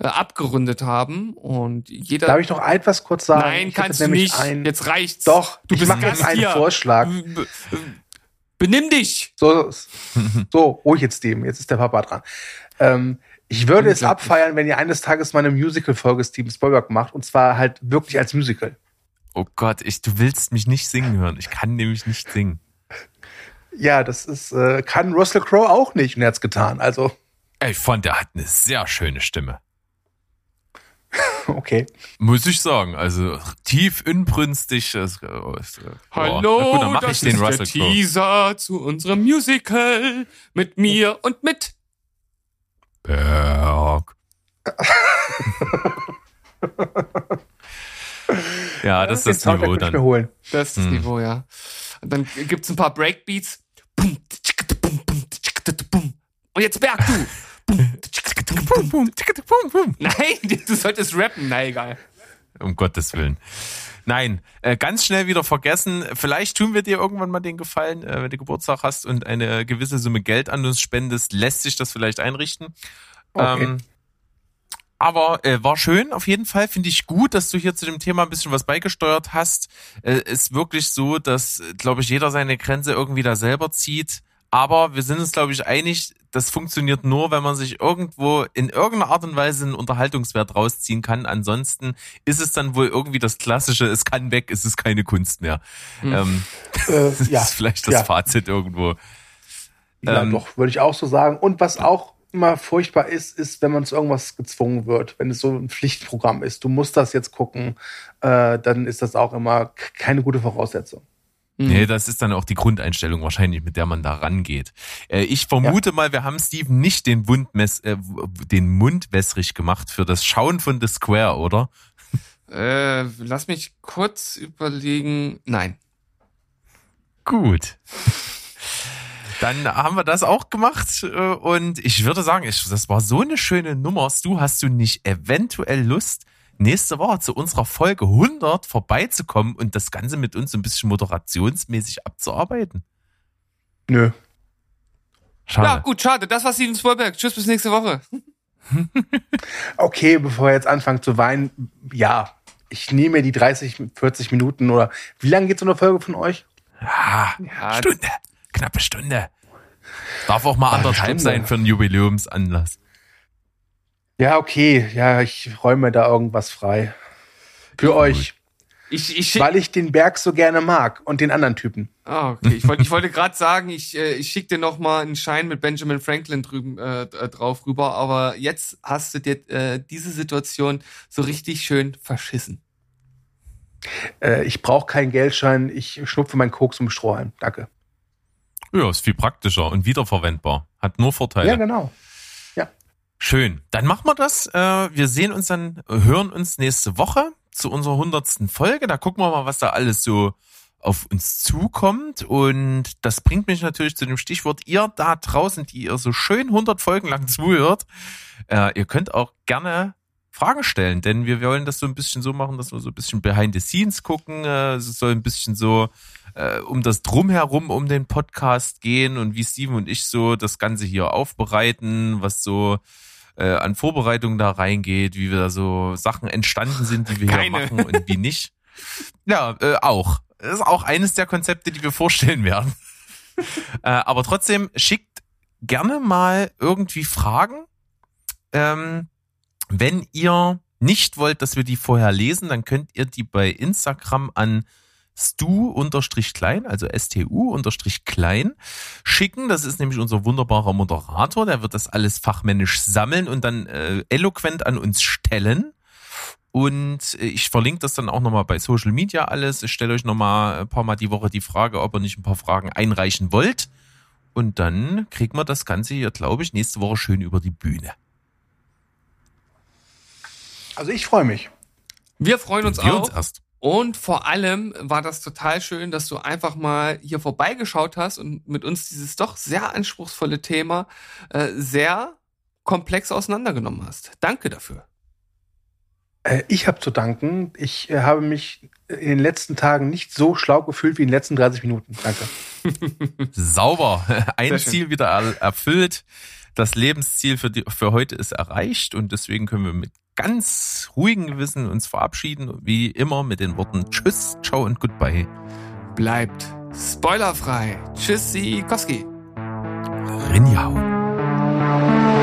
äh, abgerundet haben und jeder. Darf ich noch etwas kurz sagen? Nein, kannst du nicht. Ein... Jetzt reicht's. Doch, du ich bist mache einen Vorschlag. Benimm dich! So, so ruhig jetzt dem. Jetzt ist der Papa dran. Ähm, ich würde es abfeiern, wenn ihr eines Tages mal eine Musical-Folge Steven Spielberg macht und zwar halt wirklich als Musical. Oh Gott, ich, du willst mich nicht singen hören. Ich kann nämlich nicht singen. Ja, das ist, äh, kann Russell Crowe auch nicht und er hat's getan. Also. Ich fand, der hat eine sehr schöne Stimme. [laughs] Okay. Muss ich sagen, also tief inbrünstig. Äh, ist, Hallo, gut, dann mach das ich den ist Russell der Teaser zu unserem Musical mit mir und mit Berg. ja, das ist das Niveau dann. Holen. Das ist das hm. Niveau, ja. Und dann gibt's ein paar Breakbeats. Und jetzt Berg, du. Nein, du solltest rappen. Na egal. Um Gottes Willen. Nein, äh, ganz schnell wieder vergessen. Vielleicht tun wir dir irgendwann mal den Gefallen, äh, wenn du Geburtstag hast und eine gewisse Summe Geld an uns spendest, lässt sich das vielleicht einrichten. Okay. Ähm, aber äh, war schön, auf jeden Fall. Finde ich gut, dass du hier zu dem Thema ein bisschen was beigesteuert hast. Äh, ist wirklich so, dass, glaube ich, jeder seine Grenze irgendwie da selber zieht. Aber wir sind uns, glaube ich, einig, das funktioniert nur, wenn man sich irgendwo in irgendeiner Art und Weise einen Unterhaltungswert rausziehen kann. Ansonsten ist es dann wohl irgendwie das Klassische, es kann weg, es ist keine Kunst mehr. Hm. Ähm, äh, [laughs] das ja. ist vielleicht das ja. Fazit irgendwo. Ja, ähm, doch, würde ich auch so sagen. Und was auch immer furchtbar ist, ist, wenn man zu irgendwas gezwungen wird, wenn es so ein Pflichtprogramm ist. Du musst das jetzt gucken, äh, dann ist das auch immer keine gute Voraussetzung. Mhm. Nee, das ist dann auch die Grundeinstellung wahrscheinlich, mit der man da rangeht. Äh, ich vermute ja. mal, wir haben Steven nicht den, Wundmess, äh, den Mund wässrig gemacht für das Schauen von The Square, oder? [laughs] Äh, lass mich kurz überlegen. Nein. Gut. Dann haben wir das auch gemacht äh, und ich würde sagen, das war so eine schöne Nummer. Du hast du nicht eventuell Lust, nächste Woche zu unserer Folge 100 vorbeizukommen und das Ganze mit uns ein bisschen moderationsmäßig abzuarbeiten? Nö. Schade. Ja, gut, schade. Das war Steven Spielberg. Tschüss, bis nächste Woche. [laughs] okay, bevor er jetzt anfangt zu weinen, ja, ich nehme die 30, 40 Minuten oder wie lange geht so eine Folge von euch? Ja, ja Stunde, knappe Stunde. Darf auch mal anderthalb sein für einen Jubiläumsanlass. Ja, okay. Ja, ich räume da irgendwas frei. Für ja, euch. Ich, ich Weil ich den Berg so gerne mag und den anderen Typen. Ah, okay. Ich wollte, ich wollte gerade sagen, ich, äh, ich schicke dir noch mal einen Schein mit Benjamin Franklin drüben äh, äh, drauf rüber, aber jetzt hast du dir äh, diese Situation so richtig schön verschissen. Äh, ich brauche keinen Geldschein, ich schnupfe meinen Koks um Strohhalm. Danke. Ja, ist viel praktischer und wiederverwendbar. Hat nur Vorteile. Ja, genau. Schön. Dann machen wir das. Äh, wir sehen uns dann, hören uns nächste Woche zu unserer hundertsten Folge. Da gucken wir mal, was da alles so auf uns zukommt. Und das bringt mich natürlich zu dem Stichwort, ihr da draußen, die ihr so schön 100 Folgen lang [laughs] zuhört, äh, ihr könnt auch gerne Fragen stellen, denn wir wollen das so ein bisschen so machen, dass wir so ein bisschen behind the scenes gucken. Äh, es soll ein bisschen so äh, um das Drumherum um den Podcast gehen und wie Steven und ich so das Ganze hier aufbereiten, was so äh, an Vorbereitungen da reingeht, wie wir da so Sachen entstanden sind, die wir Keine. hier machen und wie nicht. [laughs] Ja, äh, auch. Das ist auch eines der Konzepte, die wir vorstellen werden. [laughs] äh, aber trotzdem schickt gerne mal irgendwie Fragen. Ähm, wenn ihr nicht wollt, dass wir die vorher lesen, dann könnt ihr die bei Instagram an stu-klein, also stu-klein schicken. Das ist nämlich unser wunderbarer Moderator. Der wird das alles fachmännisch sammeln und dann äh, eloquent an uns stellen. Und äh, ich verlinke das dann auch nochmal bei Social Media alles. Ich stelle euch nochmal ein paar Mal die Woche die Frage, ob ihr nicht ein paar Fragen einreichen wollt. Und dann kriegen wir das Ganze hier, glaube ich, nächste Woche schön über die Bühne. Also ich freue mich. Wir freuen uns Wir auch. Uns erst. Und vor allem war das total schön, dass du einfach mal hier vorbeigeschaut hast und mit uns dieses doch sehr anspruchsvolle Thema äh, sehr komplex auseinandergenommen hast. Danke dafür. Äh, ich habe zu danken. Ich äh, habe mich in den letzten Tagen nicht so schlau gefühlt wie in den letzten 30 Minuten. Danke. [laughs] Sauber. Ein Ziel wieder erfüllt. Das Lebensziel für, die, für heute ist erreicht und deswegen können wir mit ganz ruhigen Gewissen uns verabschieden, wie immer mit den Worten Tschüss, Ciao und Goodbye. Bleibt spoilerfrei. Tschüssi, Koski. Rinjau.